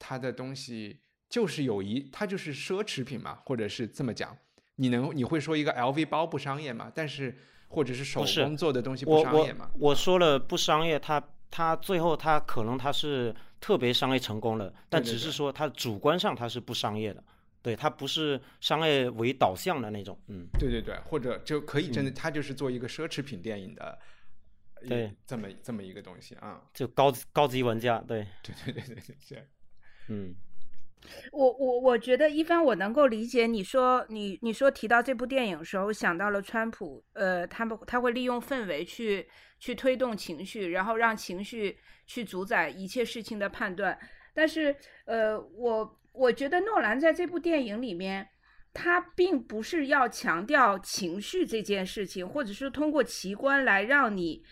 他的东西就是有一，他就是奢侈品嘛，或者是这么讲，你能你会说一个 LV 包不商业吗？但是或者是手工做的东西不商业吗？我说了不商业，他他最后他可能他是特别商业成功了，但只是说他主观上他是不商业的，对他不是商业为导向的那种，嗯，对对对，或者就可以真的他就是做一个奢侈品电影的。对，这么这么一个东西啊，就高高级玩家，对，对对对对对，嗯，我我我觉得一帆，我能够理解你说你你说提到这部电影时候想到了川普，呃，他们他会利用氛围去去推动情绪，然后让情绪去主宰一切事情的判断。但是，呃，我我觉得诺兰在这部电影里面，他并不是要强调情绪这件事情，或者是通过奇观来让你。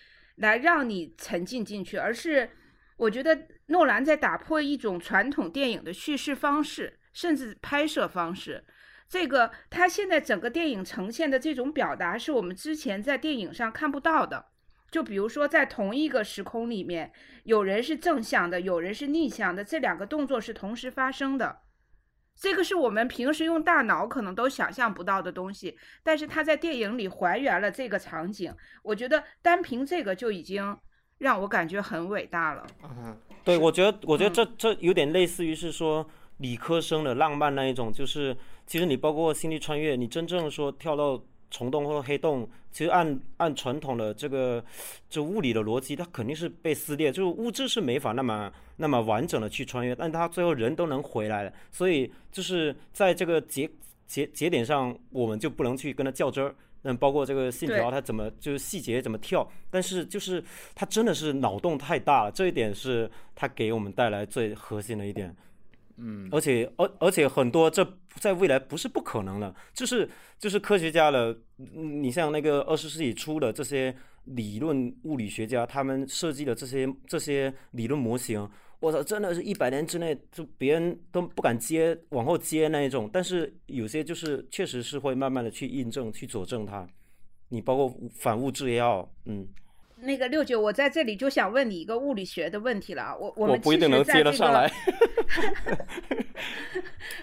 来让你沉浸进去，而是我觉得诺兰在打破一种传统电影的叙事方式，甚至拍摄方式。这个他现在整个电影呈现的这种表达，是我们之前在电影上看不到的。就比如说，在同一个时空里面，有人是正向的，有人是逆向的，这两个动作是同时发生的。这个是我们平时用大脑可能都想象不到的东西，但是他在电影里还原了这个场景。我觉得单凭这个就已经让我感觉很伟大了。对，我觉得，我觉得这这有点类似于是说理科生的浪漫那一种，就是其实你包括星际穿越，你真正说跳到。虫洞或黑洞，其实按按传统的这个就物理的逻辑，它肯定是被撕裂，就是物质是没法那么那么完整的去穿越，但它最后人都能回来了，所以就是在这个节节节点上，我们就不能去跟它较真儿。嗯，包括这个信条，它怎么就是细节怎么跳，但是就是它真的是脑洞太大了，这一点是它给我们带来最核心的一点。嗯，而且而而且很多这在未来不是不可能的，就是就是科学家了，你像那个二十世纪初的这些理论物理学家，他们设计的这些这些理论模型，我操，真的是一百年之内就别人都不敢接往后接那一种，但是有些就是确实是会慢慢的去印证去佐证它，你包括反物质也好，嗯。那个六九，我在这里就想问你一个物理学的问题了。我我们不一定能接得上来。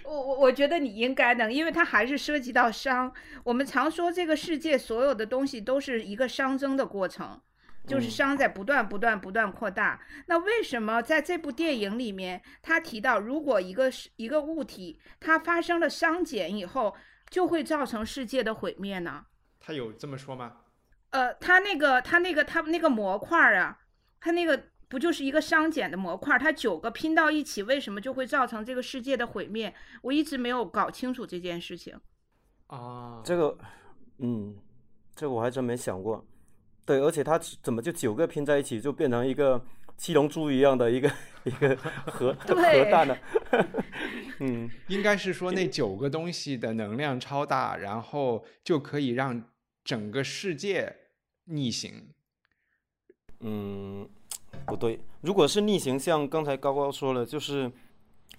我我我觉得你应该能，因为它还是涉及到熵。我们常说这个世界所有的东西都是一个熵增的过程，就是熵在不断不断不断扩大。那为什么在这部电影里面，他提到如果一个一个物体它发生了熵减以后，就会造成世界的毁灭呢？他有这么说吗？呃，它那个，它那个，它那个模块啊，它那个不就是一个熵减的模块？它九个拼到一起，为什么就会造成这个世界的毁灭？我一直没有搞清楚这件事情。啊，这个，嗯，这个我还真没想过。对，而且它怎么就九个拼在一起，就变成一个七龙珠一样的一个一个核核弹呢？嗯，应该是说那九个东西的能量超大，然后就可以让整个世界。逆行，嗯，不对。如果是逆行，像刚才高高说了，就是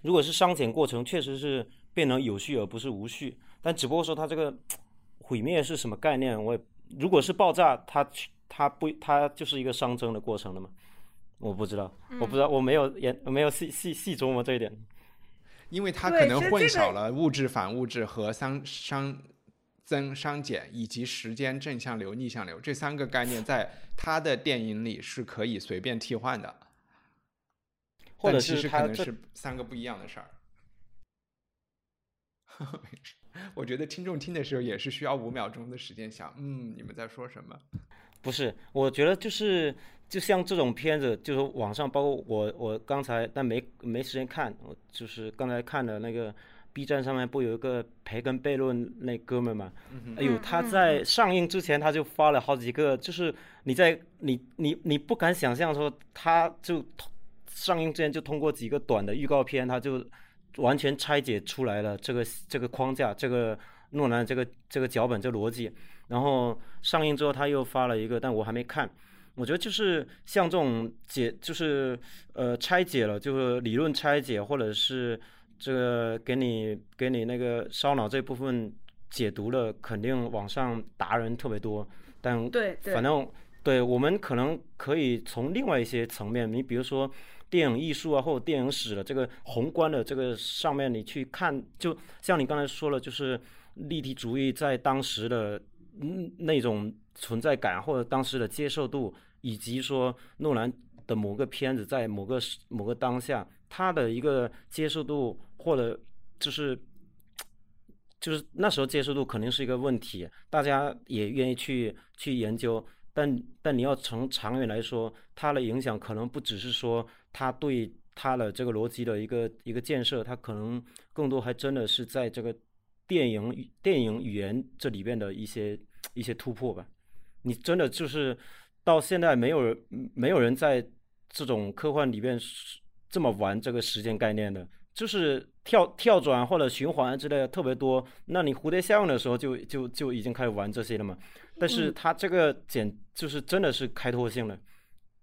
如果是熵减过程，确实是变成有序而不是无序。但只不过说它这个毁灭是什么概念？我也如果是爆炸，它它不它就是一个熵增的过程了吗？我不知道，我不知道，我没有研没有细细细琢磨这一点，因为它可能混淆了物质反物质和熵熵。增熵减以及时间正向流逆向流这三个概念，在他的电影里是可以随便替换的，或者其实可能是三个不一样的事儿。我觉得听众听的时候也是需要五秒钟的时间想，嗯，你们在说什么？不是，我觉得就是就像这种片子，就是网上包括我我刚才但没没时间看，我就是刚才看的那个。B 站上面不有一个培根悖论那哥们嘛？哎呦，他在上映之前他就发了好几个，就是你在你你你不敢想象说他就上映之前就通过几个短的预告片，他就完全拆解出来了这个这个框架，这个诺兰这个这个脚本这逻辑。然后上映之后他又发了一个，但我还没看。我觉得就是像这种解，就是呃拆解了，就是理论拆解或者是。这个给你给你那个烧脑这部分解读了，肯定网上达人特别多。但对，反正对我们可能可以从另外一些层面，你比如说电影艺术啊，或者电影史的这个宏观的这个上面，你去看，就像你刚才说了，就是立体主义在当时的嗯那种存在感，或者当时的接受度，以及说诺兰的某个片子在某个某个当下，他的一个接受度。或者就是，就是那时候接受度肯定是一个问题，大家也愿意去去研究，但但你要从长远来说，它的影响可能不只是说它对它的这个逻辑的一个一个建设，它可能更多还真的是在这个电影电影语言这里边的一些一些突破吧。你真的就是到现在没有人没有人在这种科幻里边这么玩这个时间概念的。就是跳跳转或者循环之类的特别多，那你蝴蝶效应的时候就就就已经开始玩这些了嘛？但是它这个简就是真的是开拓性的，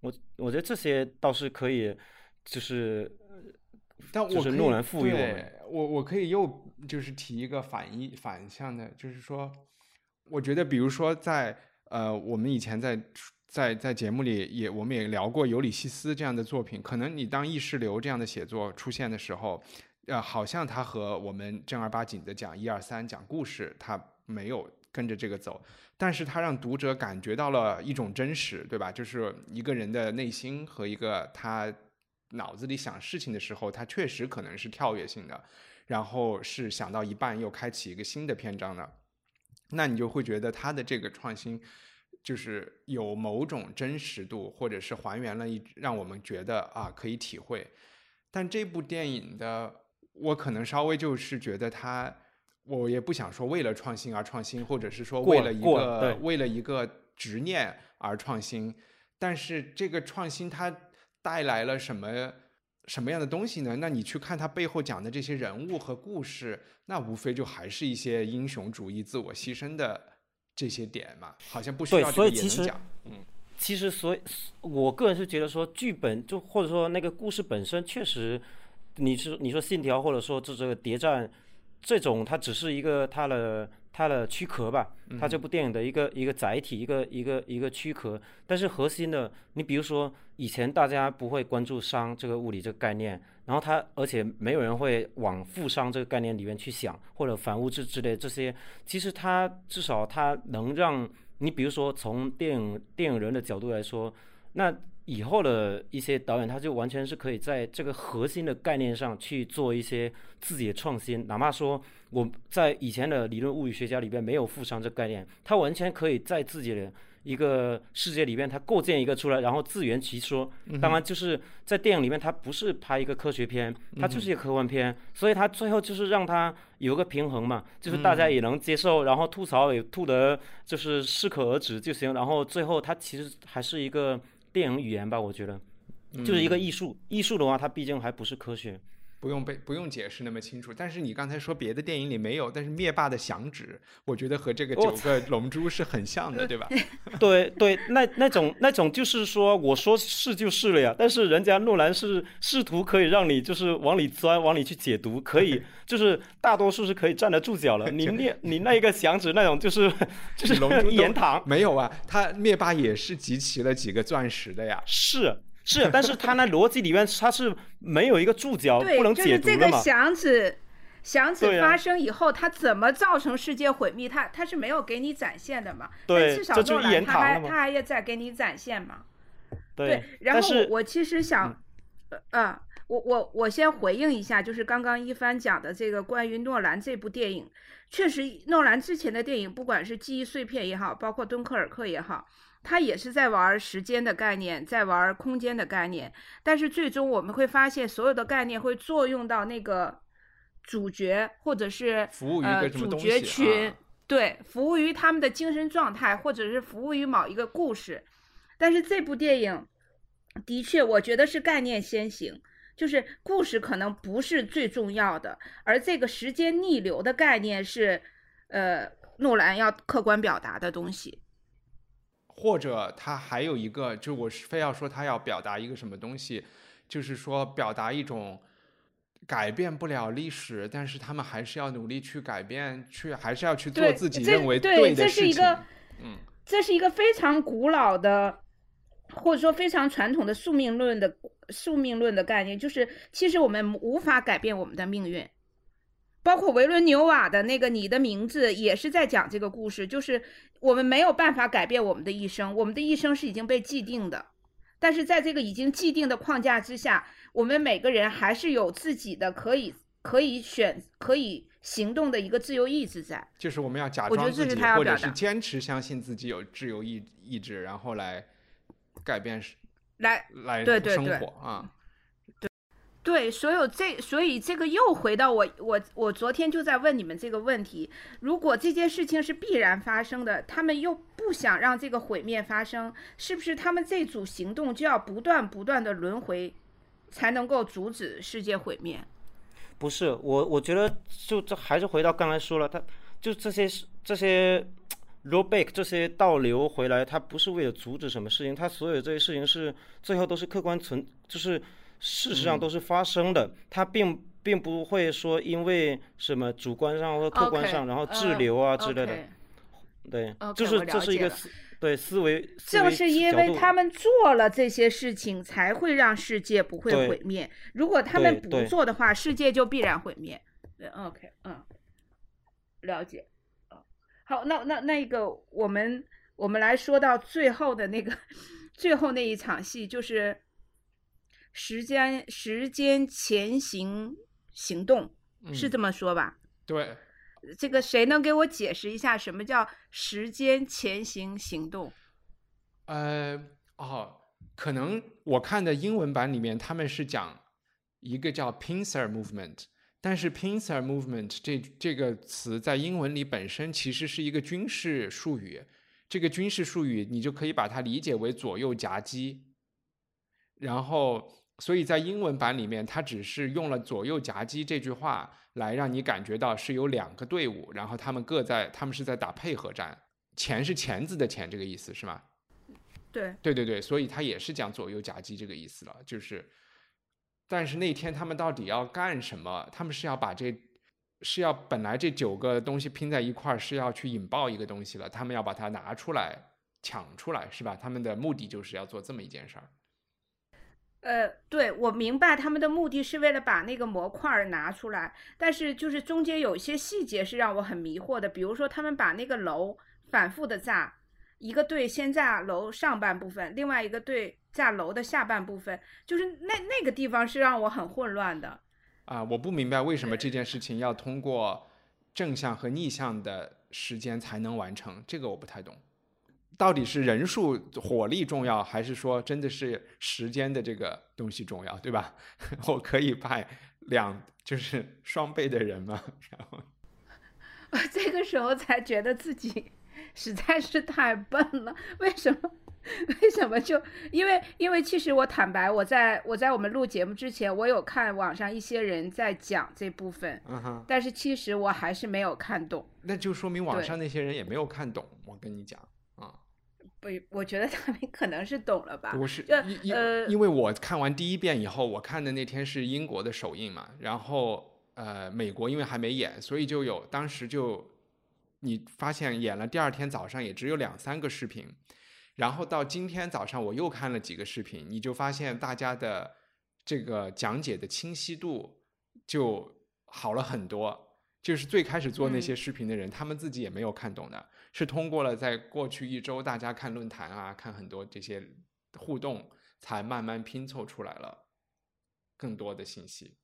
我我觉得这些倒是可以，就是但我就是诺兰赋予我们。我我可以又就是提一个反一反向的，就是说，我觉得比如说在呃我们以前在在在节目里也我们也聊过《尤里西斯》这样的作品，可能你当意识流这样的写作出现的时候，呃，好像它和我们正儿八经的讲一二三讲故事，它没有跟着这个走，但是它让读者感觉到了一种真实，对吧？就是一个人的内心和一个他。脑子里想事情的时候，他确实可能是跳跃性的，然后是想到一半又开启一个新的篇章的，那你就会觉得它的这个创新就是有某种真实度，或者是还原了一让我们觉得啊可以体会。但这部电影的我可能稍微就是觉得它，我也不想说为了创新而创新，或者是说为了一个为了一个执念而创新，但是这个创新它。带来了什么什么样的东西呢？那你去看他背后讲的这些人物和故事，那无非就还是一些英雄主义、自我牺牲的这些点嘛，好像不需要这个也能讲。嗯，其实所以，我个人是觉得说，剧本就或者说那个故事本身，确实，你是你说信条或者说这这个谍战，这种它只是一个它的。它的躯壳吧，它这部电影的一个一个载体，一个一个一个躯壳。但是核心的，你比如说以前大家不会关注熵这个物理这个概念，然后它而且没有人会往负熵这个概念里面去想，或者反物质之类这些。其实它至少它能让你，比如说从电影电影人的角度来说，那。以后的一些导演，他就完全是可以在这个核心的概念上去做一些自己的创新，哪怕说我在以前的理论物理学家里边没有负熵这概念，他完全可以在自己的一个世界里边，他构建一个出来，然后自圆其说。当然，就是在电影里面，他不是拍一个科学片，他就是一个科幻片，所以他最后就是让他有个平衡嘛，就是大家也能接受，然后吐槽也吐得就是适可而止就行，然后最后他其实还是一个。电影语言吧，我觉得就是一个艺术。艺术的话，它毕竟还不是科学，不用被不用解释那么清楚。但是你刚才说别的电影里没有，但是灭霸的响指，我觉得和这个九个龙珠是很像的，对吧？对对，那那种那种就是说，我说是就是了呀。但是人家诺兰是试图可以让你就是往里钻，往里去解读，可以 就是大多数是可以站得住脚了。你 灭你那一个响指那种就是就是龙珠言堂，没有啊？他灭霸也是集齐了几个钻石的呀？是。是，但是他那逻辑里面他是没有一个注脚，不能解读的嘛。就是这个响指，响指发生以后，它怎么造成世界毁灭？他他是没有给你展现的嘛？对，至少诺兰他还他还要再给你展现嘛？对。然后我其实想，呃，我我我先回应一下，就是刚刚一帆讲的这个关于诺兰这部电影，确实诺兰之前的电影，不管是记忆碎片也好，包括敦刻尔克也好。他也是在玩时间的概念，在玩空间的概念，但是最终我们会发现，所有的概念会作用到那个主角或者是呃主角群，对，服务于他们的精神状态，或者是服务于某一个故事。但是这部电影的确，我觉得是概念先行，就是故事可能不是最重要的，而这个时间逆流的概念是呃诺兰要客观表达的东西。或者他还有一个，就我是非要说他要表达一个什么东西，就是说表达一种改变不了历史，但是他们还是要努力去改变，去还是要去做自己认为对的事情。嗯，这是一个非常古老的，或者说非常传统的宿命论的宿命论的概念，就是其实我们无法改变我们的命运。包括维伦纽瓦的那个《你的名字》也是在讲这个故事，就是我们没有办法改变我们的一生，我们的一生是已经被既定的。但是在这个已经既定的框架之下，我们每个人还是有自己的可以可以选可以行动的一个自由意志在。就是我们要假装自己，或者是坚持相信自己有自由意意志，然后来改变，来来对生活啊。对，所有这，所以这个又回到我，我，我昨天就在问你们这个问题：如果这件事情是必然发生的，他们又不想让这个毁灭发生，是不是他们这组行动就要不断不断的轮回，才能够阻止世界毁灭？不是，我我觉得就这还是回到刚才说了，他就这些这些，ro back 这些倒流回来，他不是为了阻止什么事情，他所有这些事情是最后都是客观存，就是。事实上都是发生的，它并并不会说因为什么主观上或客观上，然后滞留啊之类的。对，就是这是一个思对思维。正是因为他们做了这些事情，才会让世界不会毁灭。如果他们不做的话，世界就必然毁灭。对，OK，嗯，了解。好，那那那个我们我们来说到最后的那个最后那一场戏，就是时间时间前行行动，是这么说吧？对。这个谁能给我解释一下什么叫时间前行行动？呃，哦，可能我看的英文版里面他们是讲一个叫 pincer movement，但是 pincer movement 这这个词在英文里本身其实是一个军事术语，这个军事术语你就可以把它理解为左右夹击，然后。所以在英文版里面，它只是用了“左右夹击”这句话来让你感觉到是有两个队伍，然后他们各在，他们是在打配合战。钳是钳子的钳，这个意思是吗？对，对对对，所以他也是讲左右夹击这个意思了。就是，但是那天他们到底要干什么？他们是要把这，是要本来这九个东西拼在一块儿是要去引爆一个东西了，他们要把它拿出来抢出来，是吧？他们的目的就是要做这么一件事儿。呃，对，我明白他们的目的是为了把那个模块拿出来，但是就是中间有一些细节是让我很迷惑的，比如说他们把那个楼反复的炸，一个队先炸楼上半部分，另外一个队炸楼的下半部分，就是那那个地方是让我很混乱的。啊，我不明白为什么这件事情要通过正向和逆向的时间才能完成，这个我不太懂。到底是人数火力重要，还是说真的是时间的这个东西重要，对吧？我可以派两就是双倍的人嘛，然后我这个时候才觉得自己 实在是太笨了。为什么？为什么就因为因为其实我坦白，我在我在我们录节目之前，我有看网上一些人在讲这部分，嗯哼，但是其实我还是没有看懂。那就说明网上那些人也没有看懂。我跟你讲。不，我觉得他们可能是懂了吧。不是，因呃，因为我看完第一遍以后，我看的那天是英国的首映嘛，然后呃，美国因为还没演，所以就有当时就你发现演了，第二天早上也只有两三个视频，然后到今天早上我又看了几个视频，你就发现大家的这个讲解的清晰度就好了很多。就是最开始做那些视频的人，他们自己也没有看懂的。是通过了在过去一周，大家看论坛啊，看很多这些互动，才慢慢拼凑出来了更多的信息。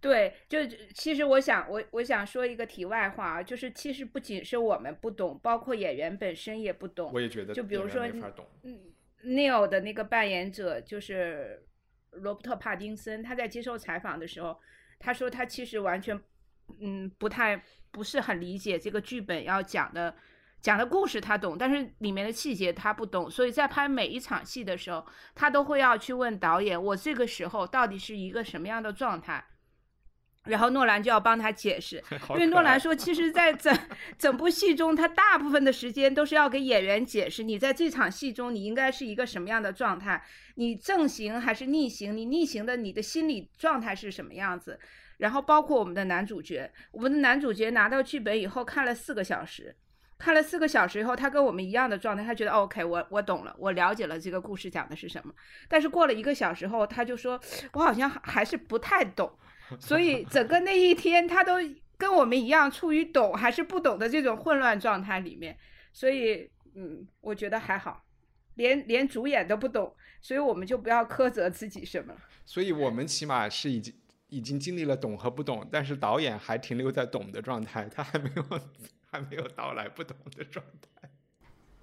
对，就其实我想，我我想说一个题外话啊，就是其实不仅是我们不懂，包括演员本身也不懂。我也觉得，就比如说，嗯，Neil 的那个扮演者就是罗伯特·帕丁森，他在接受采访的时候，他说他其实完全，嗯，不太不是很理解这个剧本要讲的。讲的故事他懂，但是里面的细节他不懂，所以在拍每一场戏的时候，他都会要去问导演：“我这个时候到底是一个什么样的状态？”然后诺兰就要帮他解释，因为诺兰说，其实，在整整部戏中，他大部分的时间都是要给演员解释，你在这场戏中你应该是一个什么样的状态，你正行还是逆行，你逆行的你的心理状态是什么样子。然后包括我们的男主角，我们的男主角拿到剧本以后看了四个小时。看了四个小时以后，他跟我们一样的状态，他觉得 OK，我我懂了，我了解了这个故事讲的是什么。但是过了一个小时后，他就说，我好像还是不太懂。所以整个那一天，他都跟我们一样，处于懂还是不懂的这种混乱状态里面。所以，嗯，我觉得还好，连连主演都不懂，所以我们就不要苛责自己什么了。所以我们起码是已经已经经历了懂和不懂，但是导演还停留在懂的状态，他还没有。还没有到来不懂的状态。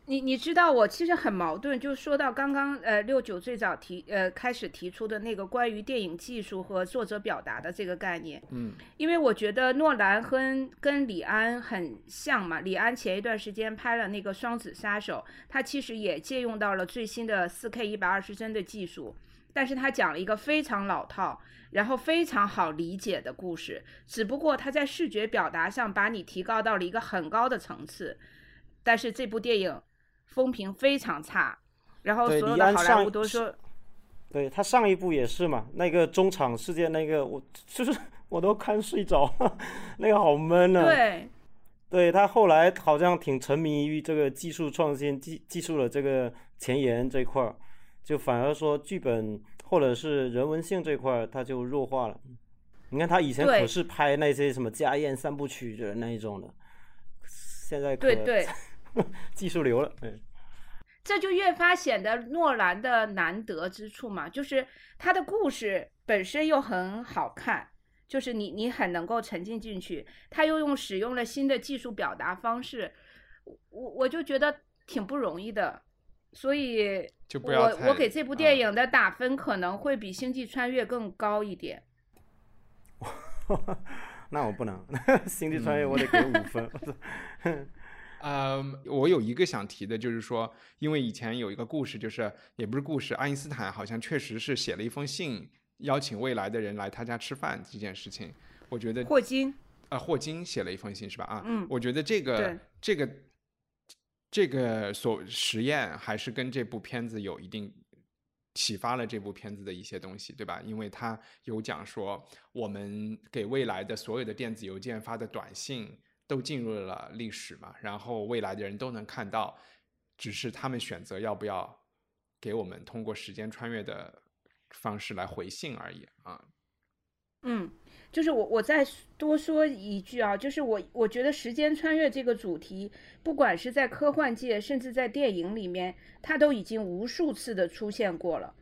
你你知道我其实很矛盾，就说到刚刚呃六九最早提呃开始提出的那个关于电影技术和作者表达的这个概念。嗯，因为我觉得诺兰跟跟李安很像嘛。李安前一段时间拍了那个《双子杀手》，他其实也借用到了最新的四 K 一百二十帧的技术。但是他讲了一个非常老套，然后非常好理解的故事，只不过他在视觉表达上把你提高到了一个很高的层次。但是这部电影风评非常差，然后所有的好莱坞都说，对他上一部也是嘛，那个中场事件那个，我就是 我都看睡着了，那个好闷啊。对，对他后来好像挺沉迷于这个技术创新、技技术的这个前沿这块儿，就反而说剧本或者是人文性这块儿它就弱化了。你看他以前可是拍那些什么家宴三部曲的那一种的，现在对对，技术流了，嗯。这就越发显得诺兰的难得之处嘛，就是他的故事本身又很好看，就是你你很能够沉浸进去，他又用使用了新的技术表达方式，我我就觉得挺不容易的，所以，我我给这部电影的打分可能会比《星际穿越》更高一点。那我不能，《星际穿越》我得给五分。呃，我有一个想提的，就是说，因为以前有一个故事，就是也不是故事，爱因斯坦好像确实是写了一封信，邀请未来的人来他家吃饭这件事情，我觉得霍金，呃，霍金写了一封信是吧？啊，嗯，我觉得这个这个这个所实验还是跟这部片子有一定启发了这部片子的一些东西，对吧？因为他有讲说，我们给未来的所有的电子邮件发的短信。都进入了历史嘛，然后未来的人都能看到，只是他们选择要不要给我们通过时间穿越的方式来回信而已啊。嗯，就是我我再多说一句啊，就是我我觉得时间穿越这个主题，不管是在科幻界，甚至在电影里面，它都已经无数次的出现过了。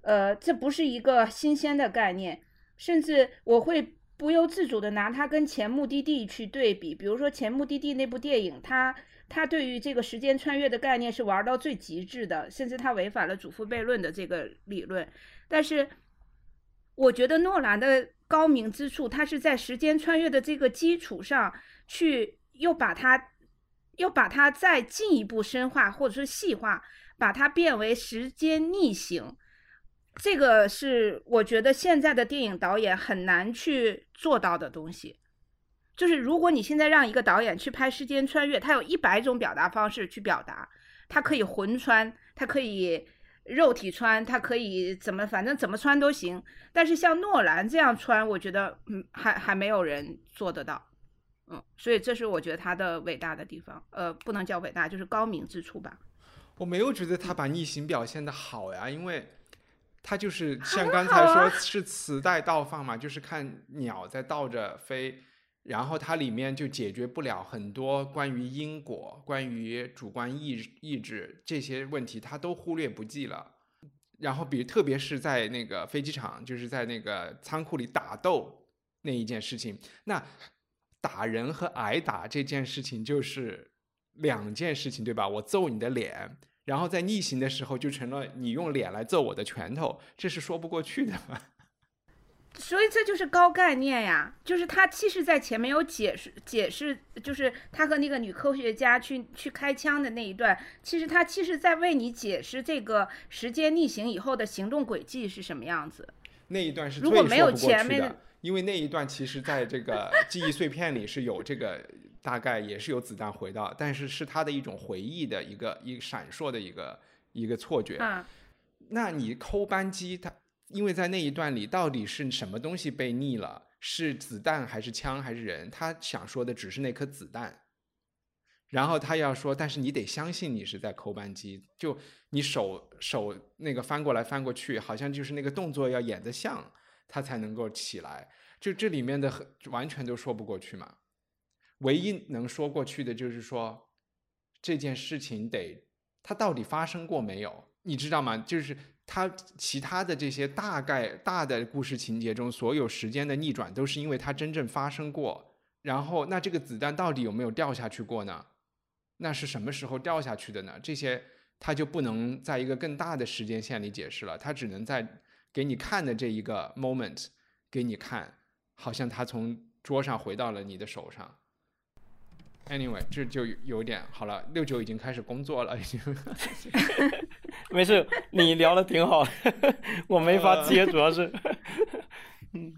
呃，这不是一个新鲜的概念，甚至我会。不由自主的拿它跟《前目的地》去对比，比如说《前目的地》那部电影，它它对于这个时间穿越的概念是玩到最极致的，甚至它违反了祖父悖论的这个理论。但是，我觉得诺兰的高明之处，他是在时间穿越的这个基础上去又把它又把它再进一步深化或者说细化，把它变为时间逆行。这个是我觉得现在的电影导演很难去做到的东西，就是如果你现在让一个导演去拍时间穿越，他有一百种表达方式去表达，他可以魂穿，他可以肉体穿，他可以怎么，反正怎么穿都行。但是像诺兰这样穿，我觉得嗯，还还没有人做得到，嗯，所以这是我觉得他的伟大的地方，呃，不能叫伟大，就是高明之处吧。我没有觉得他把逆行表现的好呀，因为。他就是像刚才说 是磁带倒放嘛，就是看鸟在倒着飞，然后它里面就解决不了很多关于因果、关于主观意意志这些问题，它都忽略不计了。然后比特别是在那个飞机场，就是在那个仓库里打斗那一件事情，那打人和挨打这件事情就是两件事情，对吧？我揍你的脸。然后在逆行的时候，就成了你用脸来揍我的拳头，这是说不过去的嘛。所以这就是高概念呀，就是他其实，在前面有解释解释，就是他和那个女科学家去去开枪的那一段，其实他其实在为你解释这个时间逆行以后的行动轨迹是什么样子。那一段是如果没有前面的，因为那一段其实在这个 记忆碎片里是有这个。大概也是有子弹回到，但是是他的一种回忆的一个一闪烁的一个一个错觉。那你抠扳机，他因为在那一段里到底是什么东西被逆了？是子弹还是枪还是人？他想说的只是那颗子弹。然后他要说，但是你得相信你是在抠扳机，就你手手那个翻过来翻过去，好像就是那个动作要演得像，他才能够起来。就这里面的完全都说不过去嘛。唯一能说过去的就是说，这件事情得它到底发生过没有？你知道吗？就是它其他的这些大概大的故事情节中，所有时间的逆转都是因为它真正发生过。然后，那这个子弹到底有没有掉下去过呢？那是什么时候掉下去的呢？这些它就不能在一个更大的时间线里解释了，它只能在给你看的这一个 moment 给你看，好像它从桌上回到了你的手上。Anyway，这就有点好了。六九已经开始工作了，已经。没事，你聊的挺好，我没法接，主要是。嗯，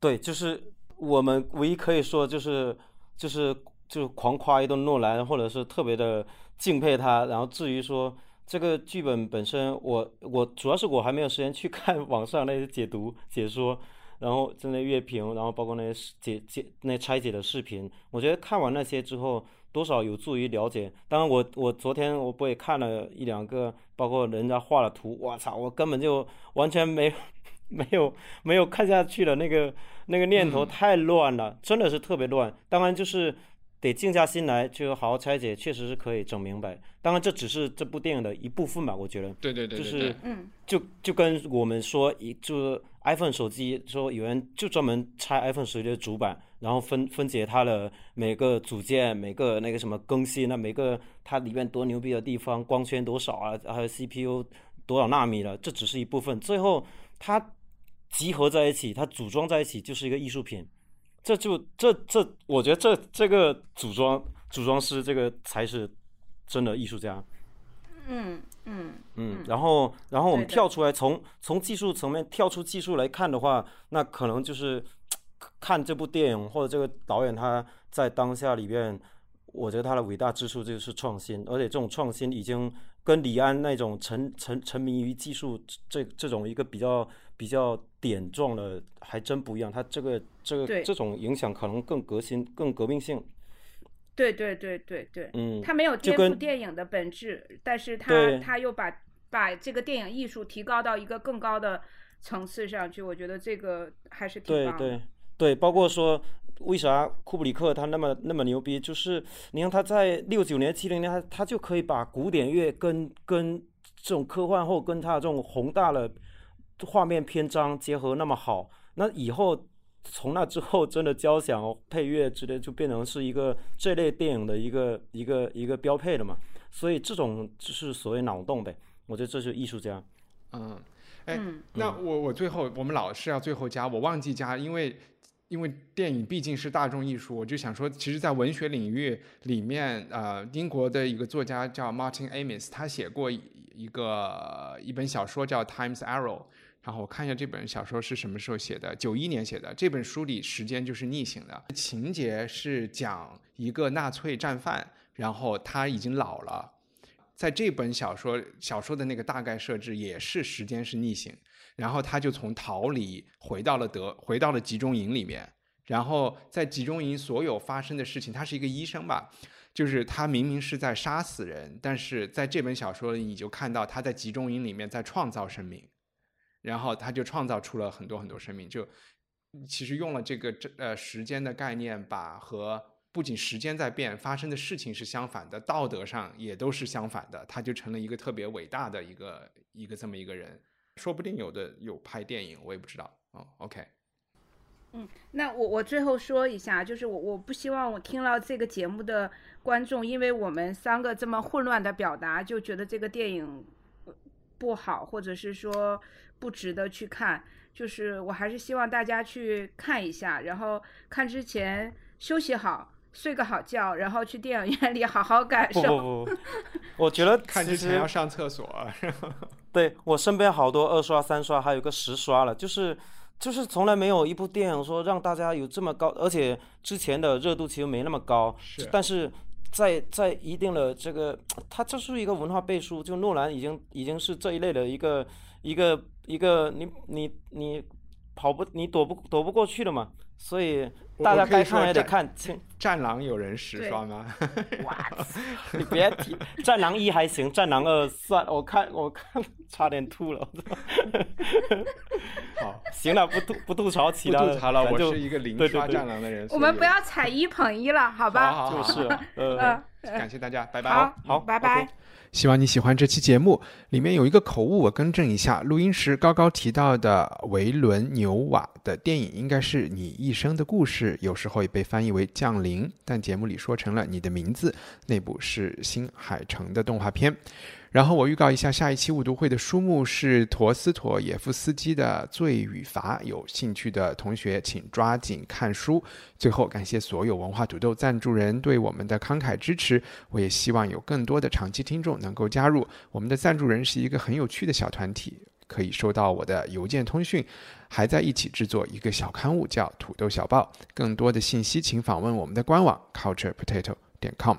对，就是我们唯一可以说就是就是就是狂夸一顿诺兰，或者是特别的敬佩他。然后至于说这个剧本本身，我我主要是我还没有时间去看网上那些解读解说，然后就那乐评，然后包括那些解解那拆解的视频，我觉得看完那些之后，多少有助于了解。当然，我我昨天我不也看了一两个，包括人家画的图，我操，我根本就完全没 没有没有看下去的，那个那个念头太乱了，真的是特别乱。当然就是。得静下心来，就好好拆解，确实是可以整明白。当然，这只是这部电影的一部分吧，我觉得。对对对，就是，嗯，就就跟我们说，一就是 iPhone 手机，说有人就专门拆 iPhone 手机的主板，然后分分解它的每个组件，每个那个什么更新，那每个它里面多牛逼的地方，光圈多少啊，还有 CPU 多少纳米了，这只是一部分。最后它集合在一起，它组装在一起，就是一个艺术品。这就这这，我觉得这这个组装组装师这个才是真的艺术家。嗯嗯嗯。然后然后我们跳出来，从从技术层面跳出技术来看的话，那可能就是看这部电影或者这个导演他在当下里边，我觉得他的伟大之处就是创新，而且这种创新已经跟李安那种沉沉沉迷于技术这这种一个比较。比较点状的还真不一样，它这个这个这种影响可能更革新、更革命性。对对对对对，嗯，它没有颠覆电影的本质，但是它它又把把这个电影艺术提高到一个更高的层次上去，我觉得这个还是挺棒的。对对对，包括说为啥库布里克他那么那么牛逼，就是你看他在六九年、七零年，他他就可以把古典乐跟跟这种科幻后跟他这种宏大的。画面篇章结合那么好，那以后从那之后，真的交响配乐之类就变成是一个这类电影的一个一个一个标配了嘛？所以这种就是所谓脑洞呗。我觉得这是艺术家。嗯，哎，那我我最后我们老是要最后加，我忘记加，因为因为电影毕竟是大众艺术，我就想说，其实，在文学领域里面，呃，英国的一个作家叫 Martin Amis，他写过一个一本小说叫《Times Arrow》。然后我看一下这本小说是什么时候写的，九一年写的。这本书里时间就是逆行的，情节是讲一个纳粹战犯，然后他已经老了。在这本小说小说的那个大概设置也是时间是逆行，然后他就从逃离回到了德，回到了集中营里面。然后在集中营所有发生的事情，他是一个医生吧，就是他明明是在杀死人，但是在这本小说里你就看到他在集中营里面在创造生命。然后他就创造出了很多很多生命，就其实用了这个这呃时间的概念，把和不仅时间在变，发生的事情是相反的，道德上也都是相反的，他就成了一个特别伟大的一个一个这么一个人，说不定有的有拍电影，我也不知道哦。OK，嗯，那我我最后说一下，就是我我不希望我听了这个节目的观众，因为我们三个这么混乱的表达，就觉得这个电影不好，或者是说。不值得去看，就是我还是希望大家去看一下，然后看之前休息好，睡个好觉，然后去电影院里好好感受。不不不，我觉得看之前要上厕所。对我身边好多二刷、三刷，还有个十刷了，就是就是从来没有一部电影说让大家有这么高，而且之前的热度其实没那么高。是，但是在在一定的这个，它这是一个文化背书，就诺兰已经已经是这一类的一个一个。一个你你你跑不你躲不躲不过去的嘛，所以大家该看也得看。战狼有人实刷吗？哇，你别提，战狼一还行，战狼二算我看我看差点吐了。好，行了，不吐不吐槽其他的，不吐槽了，我是一个零刷战狼的人。我们不要踩一捧一了，好吧？就是，呃，感谢大家，拜拜。好，好，拜拜。希望你喜欢这期节目，里面有一个口误，我更正一下。录音时高高提到的维伦纽瓦的电影应该是你一生的故事，有时候也被翻译为降临，但节目里说成了你的名字。那部是新海诚的动画片。然后我预告一下，下一期误读会的书目是陀思妥耶夫斯基的《罪与罚》，有兴趣的同学请抓紧看书。最后，感谢所有文化土豆赞助人对我们的慷慨支持。我也希望有更多的长期听众能够加入我们的赞助人，是一个很有趣的小团体，可以收到我的邮件通讯，还在一起制作一个小刊物，叫《土豆小报》。更多的信息请访问我们的官网 culturepotato.com。